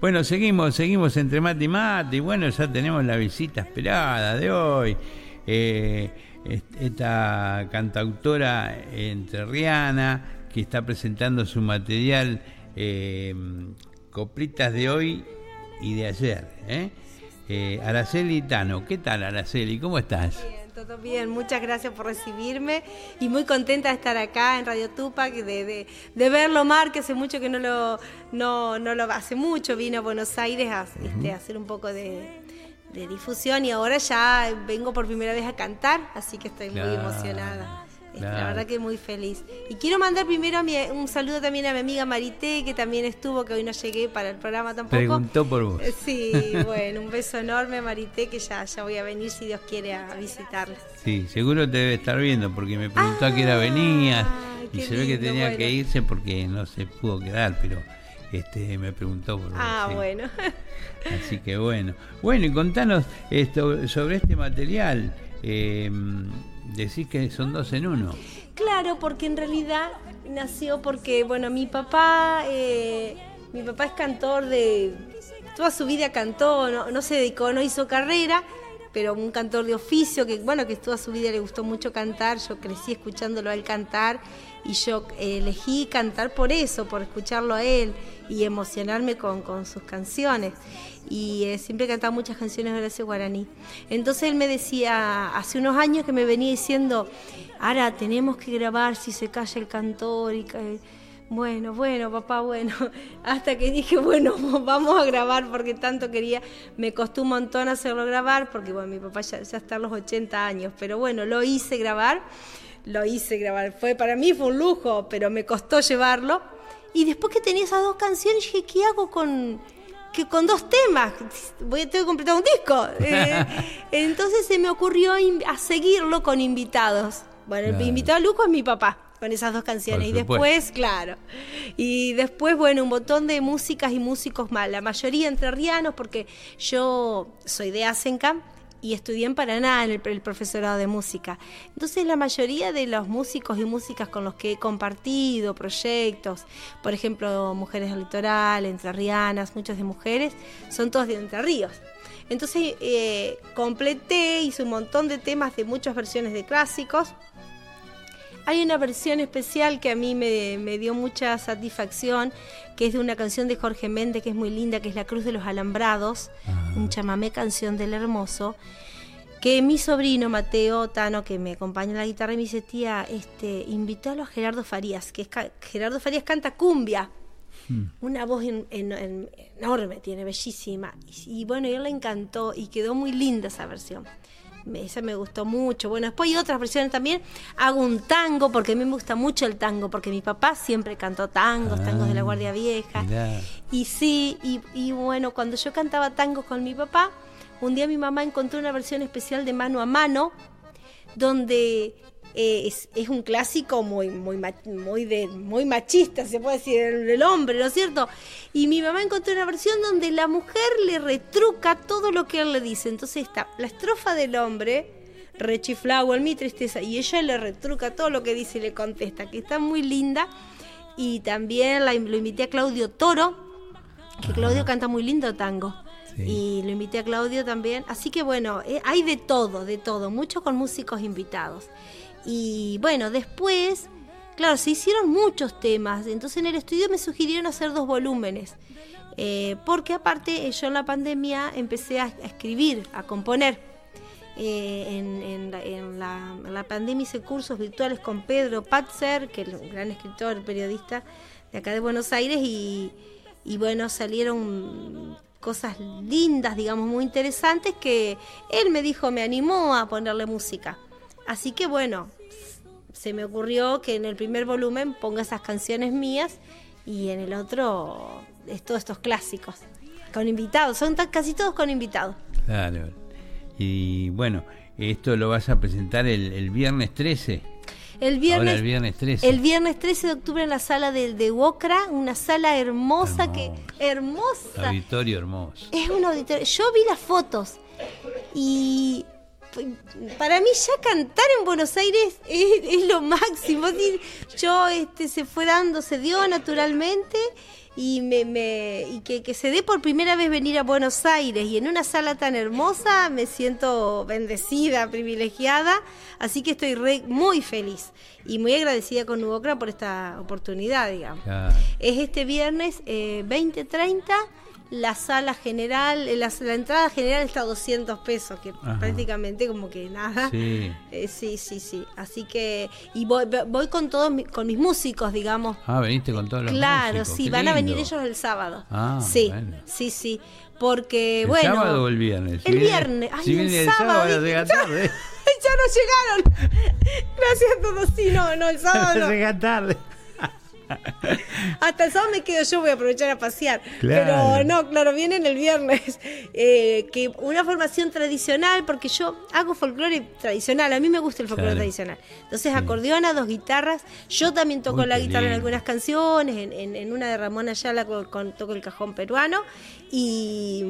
Bueno, seguimos, seguimos entre mate y mate. Y bueno, ya tenemos la visita esperada de hoy. Eh, est- esta cantautora entrerriana que está presentando su material eh, Coplitas de hoy y de ayer. ¿eh? Eh, Araceli Tano, ¿qué tal Araceli? ¿Cómo estás? Todo bien, muchas gracias por recibirme y muy contenta de estar acá en Radio Tupac, de, de, de verlo Mar, que hace mucho que no lo, no, no lo hace mucho, vino a Buenos Aires a, este, a hacer un poco de, de difusión y ahora ya vengo por primera vez a cantar, así que estoy muy emocionada. La verdad que muy feliz. Y quiero mandar primero a mi- un saludo también a mi amiga Marité, que también estuvo, que hoy no llegué para el programa tampoco. Preguntó por vos. Eh, Sí, bueno, un beso enorme, Marité, que ya, ya voy a venir si Dios quiere a visitarla. Sí, seguro te debe estar viendo porque me preguntó a qué hora venías Ay, y se ve que tenía bueno. que irse porque no se pudo quedar, pero este me preguntó por vos, Ah, sí. bueno. Así que bueno. Bueno, y contanos esto sobre este material. Eh, decís que son dos en uno. Claro, porque en realidad nació porque, bueno, mi papá, eh, mi papá es cantor de, toda su vida cantó, no, no se dedicó, no hizo carrera, pero un cantor de oficio que, bueno, que toda su vida le gustó mucho cantar, yo crecí escuchándolo a él cantar y yo eh, elegí cantar por eso, por escucharlo a él y emocionarme con, con sus canciones. Y eh, siempre cantaba muchas canciones de Horacio Guaraní. Entonces él me decía, hace unos años que me venía diciendo, ahora tenemos que grabar si se calla el cantor y. Bueno, bueno, papá, bueno. Hasta que dije, bueno, vamos a grabar porque tanto quería. Me costó un montón hacerlo grabar porque, bueno, mi papá ya, ya está a los 80 años. Pero bueno, lo hice grabar. Lo hice grabar. Fue, para mí fue un lujo, pero me costó llevarlo. Y después que tenía esas dos canciones, dije, ¿qué hago con, que con dos temas? Voy a tener que completar un disco. Eh, entonces se me ocurrió a seguirlo con invitados. Bueno, el invitado Luco es mi papá. con esas dos canciones. Y después, claro. Y después, bueno, un montón de músicas y músicos más. La mayoría entrerrianos, porque yo soy de Asenca y estudié en Paraná en el, profesorado de música. Entonces, la mayoría de los músicos y músicas con los que he compartido proyectos, por ejemplo, Mujeres del Litoral, Entrerrianas, muchas de mujeres, son todos de Entre Ríos. Entonces, eh, completé, hice un montón de temas de muchas versiones de clásicos. Hay una versión especial que a mí me, me dio mucha satisfacción, que es de una canción de Jorge Méndez, que es muy linda, que es La Cruz de los Alambrados, un chamamé canción del hermoso, que mi sobrino Mateo Tano, que me acompaña en la guitarra, me dice, tía, este, invítalo a Gerardo Farías, que es, Gerardo Farías canta cumbia. Una voz en- en- en- enorme, tiene bellísima. Y, y bueno, y a él le encantó y quedó muy linda esa versión. Esa me gustó mucho. Bueno, después hay otras versiones también. Hago un tango, porque a mí me gusta mucho el tango, porque mi papá siempre cantó tangos, tangos de la Guardia Vieja. Mirá. Y sí, y, y bueno, cuando yo cantaba tangos con mi papá, un día mi mamá encontró una versión especial de Mano a Mano, donde eh, es, es un clásico muy, muy, muy, de, muy machista, se puede decir, el, hombre, ¿no es cierto? Y mi mamá encontró una versión donde la mujer le retruca todo lo que él le dice. Entonces está la estrofa del hombre, rechiflado en mi tristeza, y ella le retruca todo lo que dice y le contesta, que está muy linda. Y también la, lo invité a Claudio Toro, que Claudio canta muy lindo tango. Y lo invité a Claudio también. Así que bueno, eh, hay de todo, de todo, mucho con músicos invitados. Y bueno, después, claro, se hicieron muchos temas. Entonces en el estudio me sugirieron hacer dos volúmenes. Eh, porque aparte eh, yo en la pandemia empecé a, escribir, a componer. Eh, en, la, pandemia hice cursos virtuales con Pedro Patzer, que es un gran escritor, periodista de acá de Buenos Aires, y bueno, salieron cosas lindas, digamos, muy interesantes, que él me dijo, me animó a ponerle música. Así que bueno, se me ocurrió que en el primer volumen ponga esas canciones mías y en el otro es todos estos clásicos, con invitados, son casi todos con invitados. Claro. Y bueno, esto lo vas a presentar el, el viernes 13. El viernes, Ahora el viernes 13. el viernes 13 de octubre en la sala de, de Wokra, una sala hermosa que hermosa. Auditorio hermoso. Es un auditorio. Yo vi las fotos y para mí ya cantar en Buenos Aires es, es lo máximo. Yo este se fue dando, se dio naturalmente y me, me y que, que se dé por primera vez venir a Buenos Aires y en una sala tan hermosa me siento bendecida, privilegiada, así que estoy re- muy feliz y muy agradecida con Nubocra por esta oportunidad, digamos. Claro. Es este viernes eh, 20.30. La sala general, eh, la, la entrada general está a 200 pesos, que Ajá. prácticamente como que nada. Sí. Eh, sí, sí, sí. Así que. Y voy, voy con todos mi- con mis músicos, digamos. Ah, veniste con todos los Claro, músicos, sí, qué van a venir ellos el sábado. Ah, sí, bueno. sí, sí. Porque, ¿El bueno. sábado o el viernes? Si el viernes. Ay, si el el sábado. sábado, llega ya- tarde. ya no llegaron. Gracias a todos. Sí, no, no, el sábado no. Llega tarde. Hasta el sábado me quedo yo, voy a aprovechar a pasear. Claro. Pero no, claro, vienen el viernes. Eh, que una formación tradicional, porque yo hago folclore tradicional, a mí me gusta el folclore Claro. tradicional. Entonces, acordeona, dos guitarras. Yo también toco Uy, la guitarra en algunas canciones, en, en- en una de Ramón Ayala con, con- toco el cajón peruano. Y.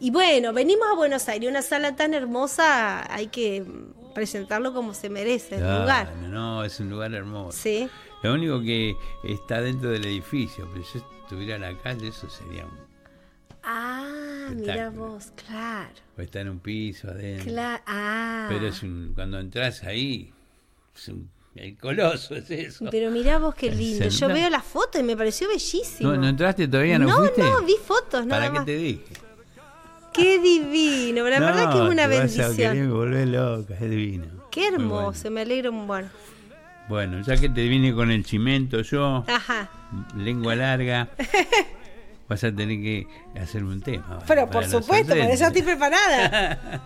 Y bueno, venimos a Buenos Aires, una sala tan hermosa, hay que presentarlo como se merece, el lugar. No, es un lugar hermoso. Sí. Lo único que está dentro del edificio, pero si estuviera en la calle, eso sería un. Ah, mira vos, claro. O está en un piso adentro. Claro, ah. Pero es un, cuando entras ahí, es un- el coloso es eso. Pero mirá vos qué lindo. Yo veo la foto y me pareció bellísimo. ¿No, no entraste todavía? ¿No, no, fuiste? no, vi fotos nada ¿Para qué más. te dije? Qué divino, la verdad que es una te vas a bendición. volver loca, es divino. Qué hermoso, me alegro bueno. Bueno, ya que te vine con el chimento yo, Ajá. lengua larga, vas a tener que hacerme un tema. ahora, Pero por supuesto, para eso estoy preparada.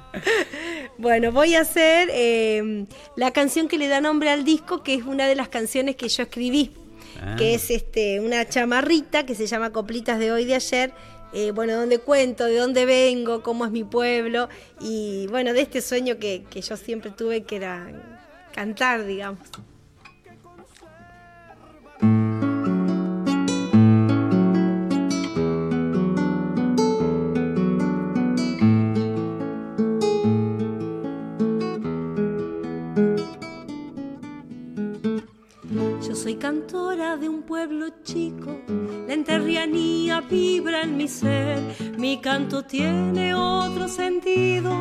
bueno, voy a hacer eh, la canción que le da nombre al disco, que es una de las canciones que yo escribí. Ah. que es este una chamarrita que se llama Coplitas de hoy de ayer. eh, bueno, donde cuento de dónde vengo, cómo es mi pueblo y bueno, de este sueño que, que yo siempre tuve que era cantar, digamos. Cantora de un pueblo chico, la enterrianía vibra en mi ser. Mi canto tiene otro sentido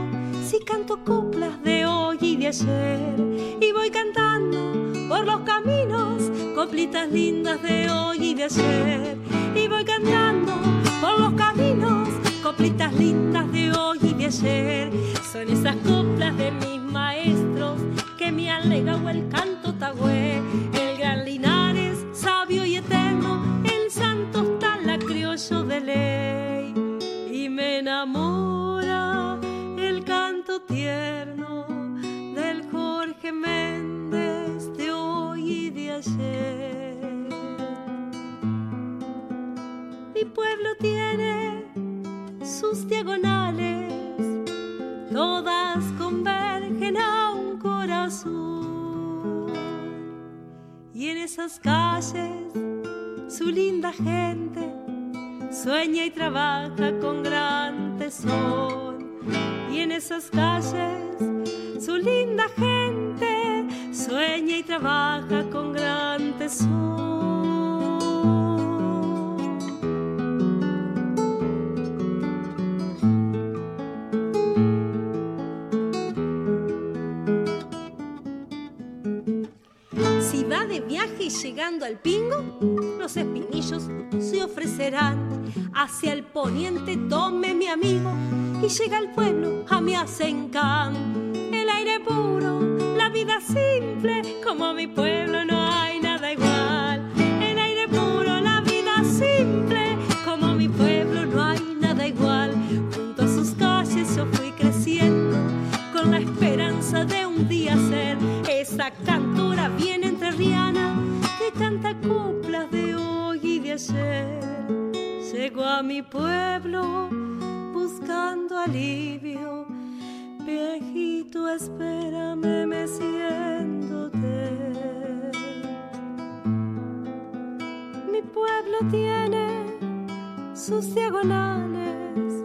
si canto coplas de hoy y de ayer. Y voy cantando por los caminos coplitas lindas de hoy y de ayer. Y voy cantando por los caminos coplitas lindas de hoy y de ayer. Son esas coplas de mis maestros que me han el canto tagüe, y eterno, el santo la criollo de ley. Y me enamora el canto tierno del Jorge Méndez de hoy y de ayer. Mi pueblo tiene sus diagonales, todas convergen a un corazón. Y en esas calles, su linda gente sueña y trabaja con gran tesón. Y en esas calles, su linda gente sueña y trabaja con gran tesón. De viaje y llegando al pingo, los espinillos se ofrecerán. Hacia el poniente tome mi amigo y llega al pueblo a mi acencán. El aire puro, la vida simple, como mi pueblo no hay nada igual. Pueblo buscando alivio. Viejito, espérame meciéndote. Mi pueblo tiene sus diagonales,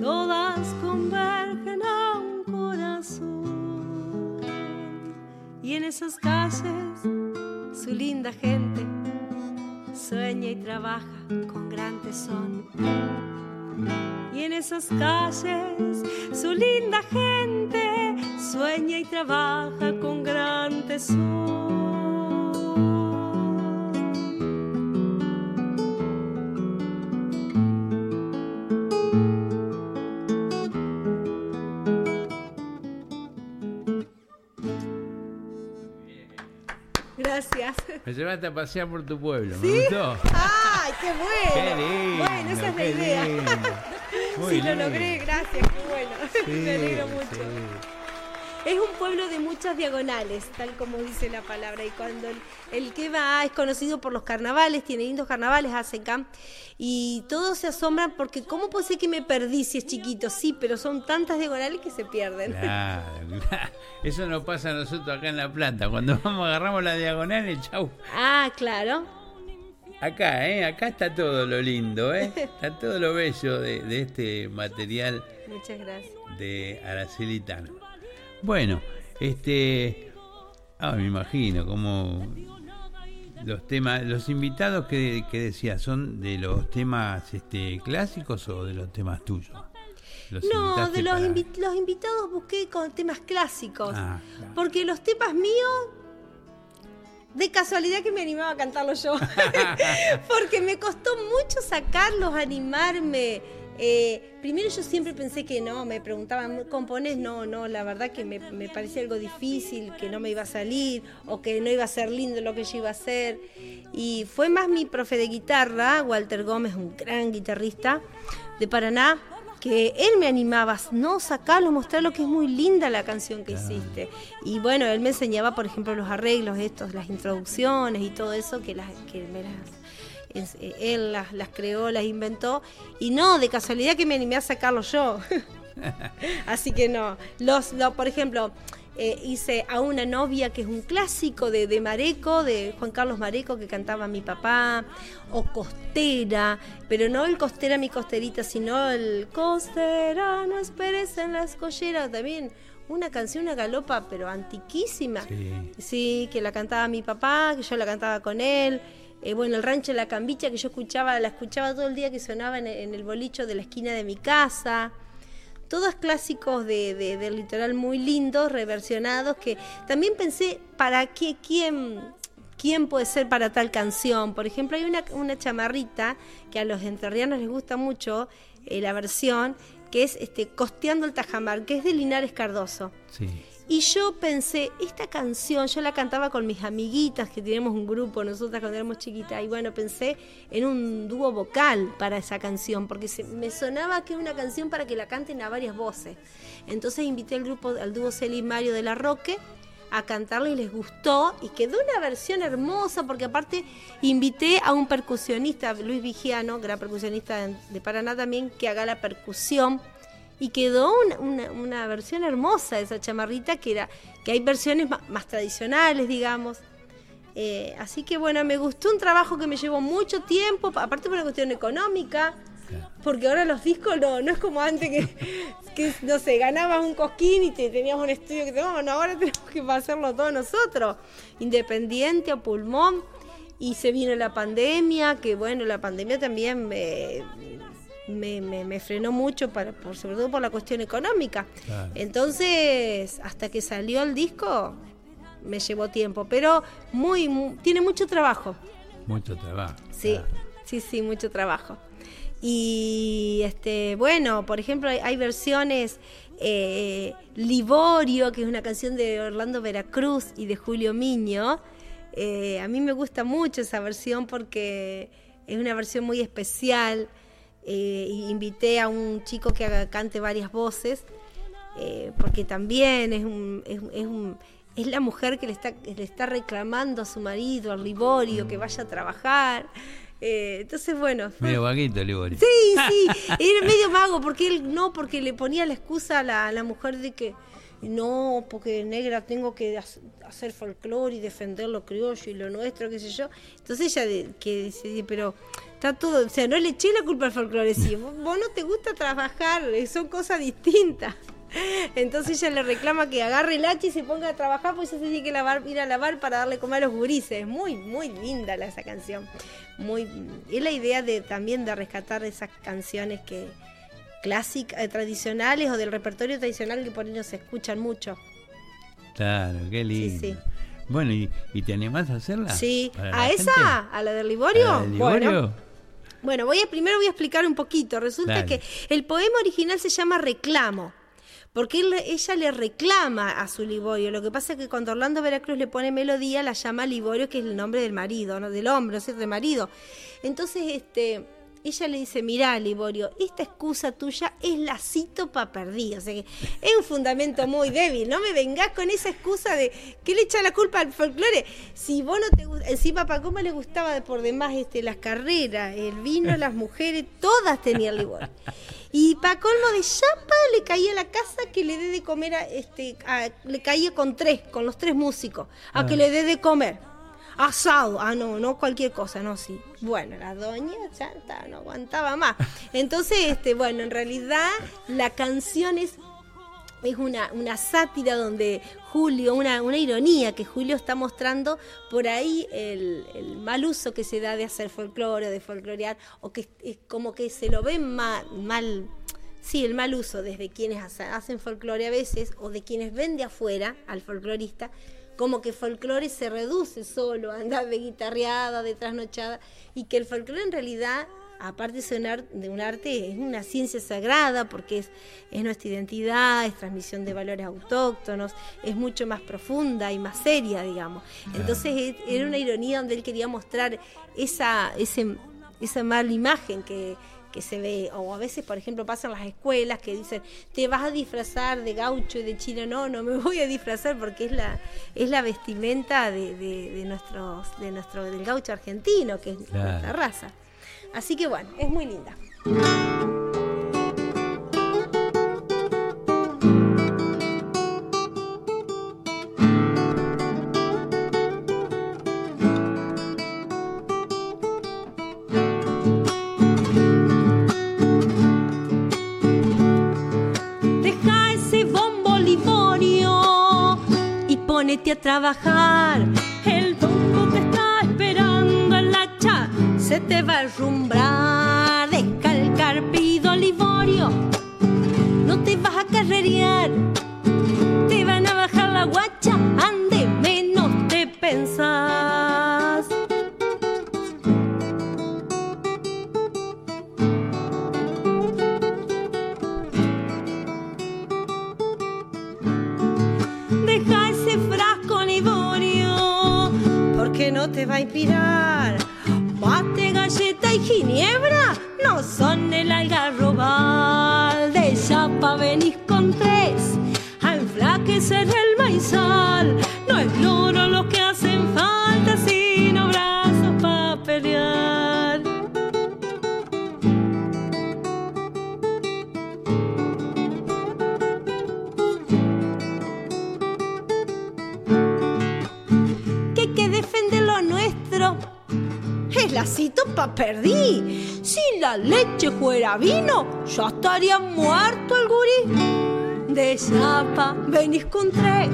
todas convergen a un corazón. Y en esas calles, su linda gente sueña y trabaja con gran tesón. Y en esas calles, su linda gente sueña y trabaja con gran tesón. Me llevaste a pasear por tu pueblo. ¿Sí? ¿Me gustó? ¡Ay, qué bueno! Qué lindo, bueno, esa es la idea. lindo. Sí, lo logré, gracias, qué bueno. Me alegro mucho. sí. Es un pueblo de muchas diagonales, tal como dice la palabra. Y cuando el, el que va es conocido por los carnavales, tiene lindos carnavales, hace camp. Y todos se asombran porque, ¿cómo puede ser que me perdí si es chiquito? Sí, pero son tantas diagonales que se pierden. Claro, claro. Eso nos pasa a nosotros acá en La Plata. Cuando vamos, agarramos la diagonal y chau. Ah, claro. Acá, ¿eh? Acá está todo lo lindo, ¿eh? Está todo lo bello de, de este material Muchas gracias. de Aracelitano. Bueno, este. Ah, me imagino como los temas, los invitados que, que decía, ¿son de los temas este, clásicos o de los temas tuyos? Los No, de los, para- invi- los invitados busqué con temas clásicos. Ah, Porque los temas míos, de casualidad que me animaba a cantarlos yo. porque me costó mucho sacarlos, animarme. Eh, primero yo siempre pensé que no, me preguntaban, ¿compones? No, no, la verdad que me, me parecía algo difícil, que no me iba a salir o que no iba a ser lindo lo que yo iba a hacer. Y fue más mi profe de guitarra, Walter Gómez, un gran guitarrista de Paraná, que él me animaba, no, sacalo, mostrarlo que es muy linda la canción que hiciste. Y bueno, él me enseñaba, por ejemplo, los arreglos estos, las introducciones y todo eso, que, las, que me las él las, las creó, las inventó, y no, de casualidad que me animé a sacarlo yo. Así que no. Los, lo- por ejemplo, Eh, hice a una novia que es un clásico de, de Mareco, de Juan Carlos Mareco que cantaba mi papá, o Costera, pero no el Costera mi costerita, sino el Costera, no esperes en la escollera, también una canción, una galopa, pero antiquísima. Sí. que la cantaba mi papá, que yo la cantaba con él. Eh, bueno, el rancho de la cambicha que yo escuchaba, la escuchaba todo el día que sonaba en, el bolicho de la esquina de mi casa todos clásicos de, del litoral muy lindos, reversionados, que también pensé, ¿para qué? ¿Quién, quién puede ser para tal canción? Por ejemplo, hay una, una chamarrita que a los enterrianos les gusta mucho, eh, la versión, que es este, Costeando el Tajamar, que es de Linares Cardoso. Sí. Y yo pensé, esta canción, yo la cantaba con mis amiguitas, que tenemos un grupo, nosotras cuando éramos chiquitas, y bueno, pensé en un dúo vocal para esa canción, porque se, me sonaba que era una canción para que la canten a varias voces. Entonces invité al grupo, al dúo Celi Mario de la Roque, a cantarla y les gustó y quedó una versión hermosa porque aparte invité a un percusionista, Luis Vigiano, gran percusionista de Paraná también, que haga la percusión y quedó una, una, versión hermosa de esa chamarrita que era que hay versiones más, tradicionales digamos eh, así que bueno me gustó un trabajo que me llevó mucho tiempo aparte por una cuestión económica porque ahora los discos no, no es como antes que, no sé, ganabas un cosquín y te, tenías un estudio que te no, ahora tenemos que hacerlo todos nosotros, independiente a pulmón. Y se vino la pandemia, que bueno, la pandemia también me, me, me, frenó mucho, para, por, sobre todo por la cuestión económica. Entonces, hasta que salió el disco, me llevó tiempo, pero muy, tiene mucho trabajo. Mucho trabajo. Sí, sí, sí, mucho trabajo. Y este, bueno, por ejemplo, hay, versiones eh, Liborio, que es una canción de Orlando Veracruz y de Julio Miño. Eh, a mí me gusta mucho esa versión porque es una versión muy especial. Eh, invité a un chico que haga, cante varias voces, eh, porque también es, un, es, un, es, la mujer que le está, le está reclamando a su marido, al Liborio, que vaya a trabajar. Eh, entonces, bueno. Medio vaguito, Liborio. Sí, sí, era medio mago, porque él no, porque le ponía la excusa a la, a la mujer de que no, porque negra tengo que hacer folclore y defender lo criollo y lo nuestro, qué sé yo. Entonces ella que dice, pero está todo, o sea, no le eché la culpa al folclore, sí, vos, no te gusta trabajar, eh, son cosas distintas. Entonces ella le reclama que agarre el hacha y se ponga a trabajar, pues ella se tiene que lavar, ir a lavar para darle comer a los gurises. Muy, muy linda esa canción. Muy, es la idea de también de rescatar esas canciones que, clásicas, eh, tradicionales o del repertorio tradicional que por ahí no se escuchan mucho. Claro, qué lindo. Sí, sí. Bueno, ¿y, te animás a hacerla? Sí, ¿a esa? ¿A la del Liborio? Bueno, bueno, voy a, primero voy a explicar un poquito. Resulta que el poema original se llama Reclamo porque ella le reclama a su Liborio. Lo que pasa es que cuando Orlando Veracruz le pone melodía, la llama Liborio, que es el nombre del marido, ¿no? del hombre, ¿no es de marido. Entonces, este, ella le dice, mirá, Liborio, esta excusa tuya es la cito pa' perdí. O sea que es un fundamento muy débil. No me vengas con esa excusa de que le echa la culpa al folclore. Si vos no te gusta, encima para cómo le gustaba por demás este, las carreras, el vino, las mujeres, todas tenían Liborio. Y para colmo de chapa le caía a la casa que le dé de comer a, este, le caía con tres, con los tres músicos, a que ah. le dé de comer asado. Ah, no, no cualquier cosa, no, sí. Bueno, la doña chanta no aguantaba más. Entonces, este, bueno, en realidad la canción es es una, una sátira donde Julio, una, una ironía que Julio está mostrando por ahí el, mal uso que se da de hacer folclore, de folclorear, o que es como que se lo ve mal, mal sí, el mal uso desde quienes hacen folclore a veces, o de quienes ven de afuera al folclorista, como que folclore se reduce solo a andar de guitarreada, de trasnochada, y que el folclore en realidad, aparte de ser de un arte, es una ciencia sagrada porque es, es nuestra identidad, es transmisión de valores autóctonos, es mucho más profunda y más seria, digamos. Entonces era una ironía donde él quería mostrar esa, ese, esa mala imagen que que se ve, o a veces, por ejemplo, pasan las escuelas que dicen, te vas a disfrazar de gaucho y de chino, no, no me voy a disfrazar porque es la, es la vestimenta de, de, nuestros, de nuestro, del gaucho argentino, que es nuestra raza. Así que bueno, es muy linda. A trabajar. El bombo que está esperando en la cha se te va a arrumbrar. Descalcar pido livorio, no te vas a carrerear. Te van a bajar la guacha, ande menos te pensás. No te va a inspirar. Mate, galleta y ginebra no son el algarrobal. De chapa venís con tres, a enflaquecer el maizal. No es loro lo que hacen Pa' perdí. Si la leche fuera vino, ya estaría muerto el gurí. De chapa venís con tres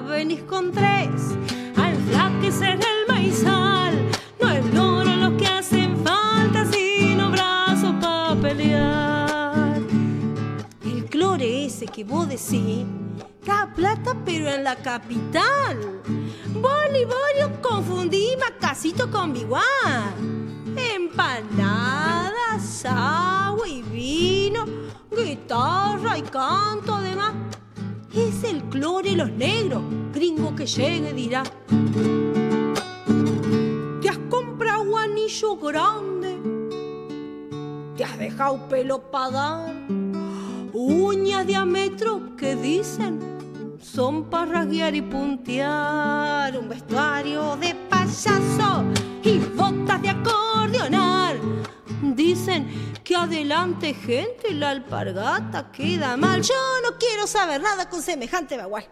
venís con tres. Al enflaquecer el maizal, no es loro lo que hacen falta, sino brazos para pelear. El clore ese que vos decís, da plata pero en la capital. Pelo para dar, uñas diámetro que dicen son para rasguear y puntear, un vestuario de payaso y botas de acordeonar. Dicen que adelante gente la alpargata queda mal. Yo no quiero saber nada con semejante bagual.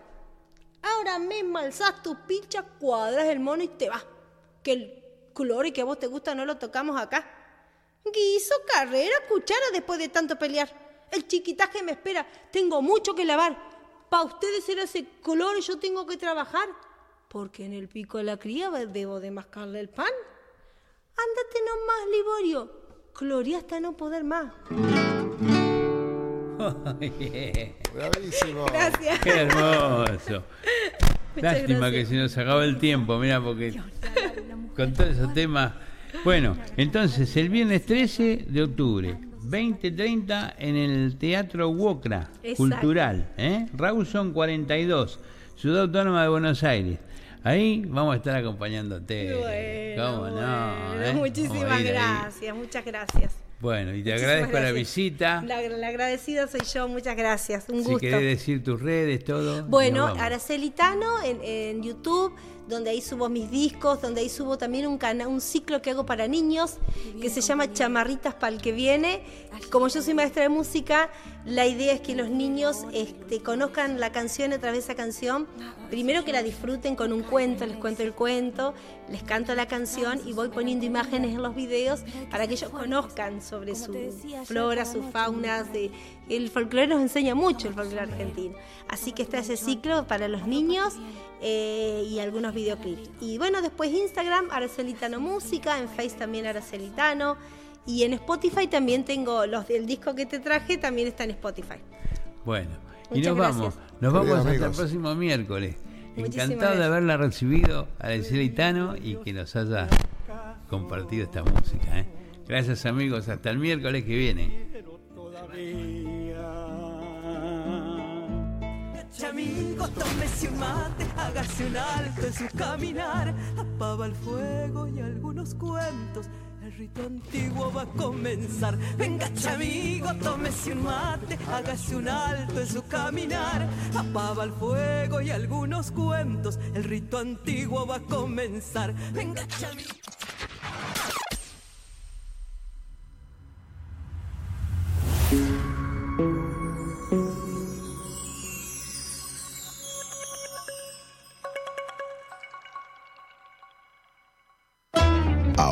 Ahora mismo alzás tu pincha, cuadras el mono y te vas. Que el color y que a vos te gusta no lo tocamos acá. Guiso, carrera, cuchara después de tanto pelear. El chiquitaje me espera. Tengo mucho que lavar. Para ustedes era ese color y yo tengo que trabajar. Porque en el pico de la cría debo de mascarle el pan. Ándate nomás, Liborio. Gloria hasta no poder más. Bravísimo. Gracias. Qué hermoso. Muchas Lástima gracias. que se nos acaba el tiempo, mira, porque con todos esos temas. Bueno, entonces el viernes 13 de octubre, 20.30 en el Teatro Wocra. Cultural, ¿eh? Rawson 42, Ciudad Autónoma de Buenos Aires. Ahí vamos a estar acompañándote. Bueno, ¿Cómo no? bueno, eh? Muchísimas gracias, muchas gracias. Bueno, y te Muchísimas agradezco la visita. La, la agradecida soy yo, muchas gracias. Un Si gusto. querés decir tus redes, todo. Bueno, nos vamos. Araceli Tano en, en YouTube, donde ahí subo mis discos, donde ahí subo también un, cana- un ciclo que hago para niños, que se llama Chamarritas para el que viene. Como yo soy maestra de música, la idea es que los niños este, conozcan la canción a través de esa canción. Primero que la disfruten con un cuento, les cuento el cuento, les canto la canción y voy poniendo imágenes en los videos para que ellos conozcan sobre su flora, sus faunas. de- el folclore nos enseña mucho, el folclore argentino. Así que está ese ciclo para los niños eh, y algunos videoclips. Y bueno, después Instagram, Aracelitano Música, en Face también Aracelitano. Y en Spotify también tengo los del disco que te traje, también está en Spotify. Bueno, y Muchas nos vamos, gracias. nos vamos Queridos hasta el amigos. próximo miércoles. Muchísimas Encantado de gracias. haberla recibido a Itano y que nos haya compartido esta música. ¿eh? Gracias amigos, hasta el miércoles que viene. Amigo, tómese un mate, hágase un alto en su caminar, apaga el fuego y algunos cuentos. Rito antiguo va a comenzar. Venga, amigo, tómese un mate, hágase un alto en su caminar, apaga el fuego y algunos cuentos. El rito antiguo va a comenzar. Venga, amigo.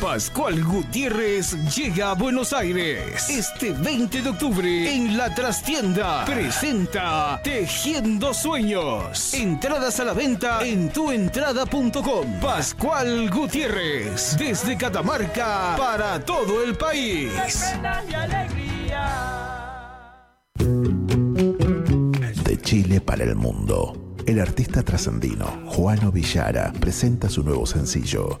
Pascual Gutiérrez llega a Buenos Aires este 20 de octubre en la trastienda. Presenta Tejiendo Sueños. Entradas a la venta en tuentrada.com. Pascual Gutiérrez desde Catamarca para todo el país. De Chile para el mundo. El artista trascendino Juano Villara presenta su nuevo sencillo,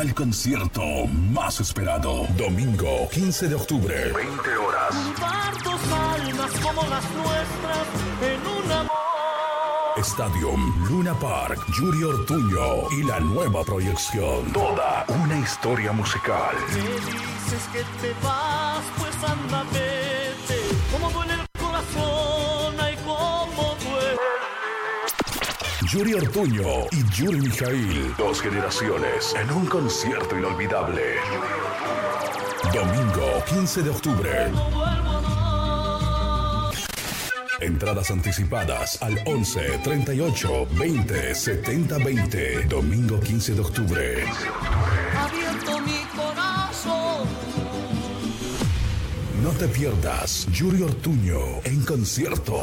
El concierto más esperado. Domingo 15 de octubre. 20 horas. Juntar dos almas como las nuestras en un amor. Stadium Luna Park, Yuri Ortuño y la nueva proyección. Toda una historia musical. Me dices que te vas, pues anda, Yuri Ortuño y Yuri Mijail. Dos generaciones en un concierto inolvidable. Domingo 15 de octubre. Entradas anticipadas al 11 38 20 70 20. Domingo 15 de octubre. Abierto mi corazón. No te pierdas Yuri Ortuño en concierto.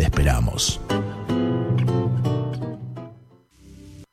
Te esperamos.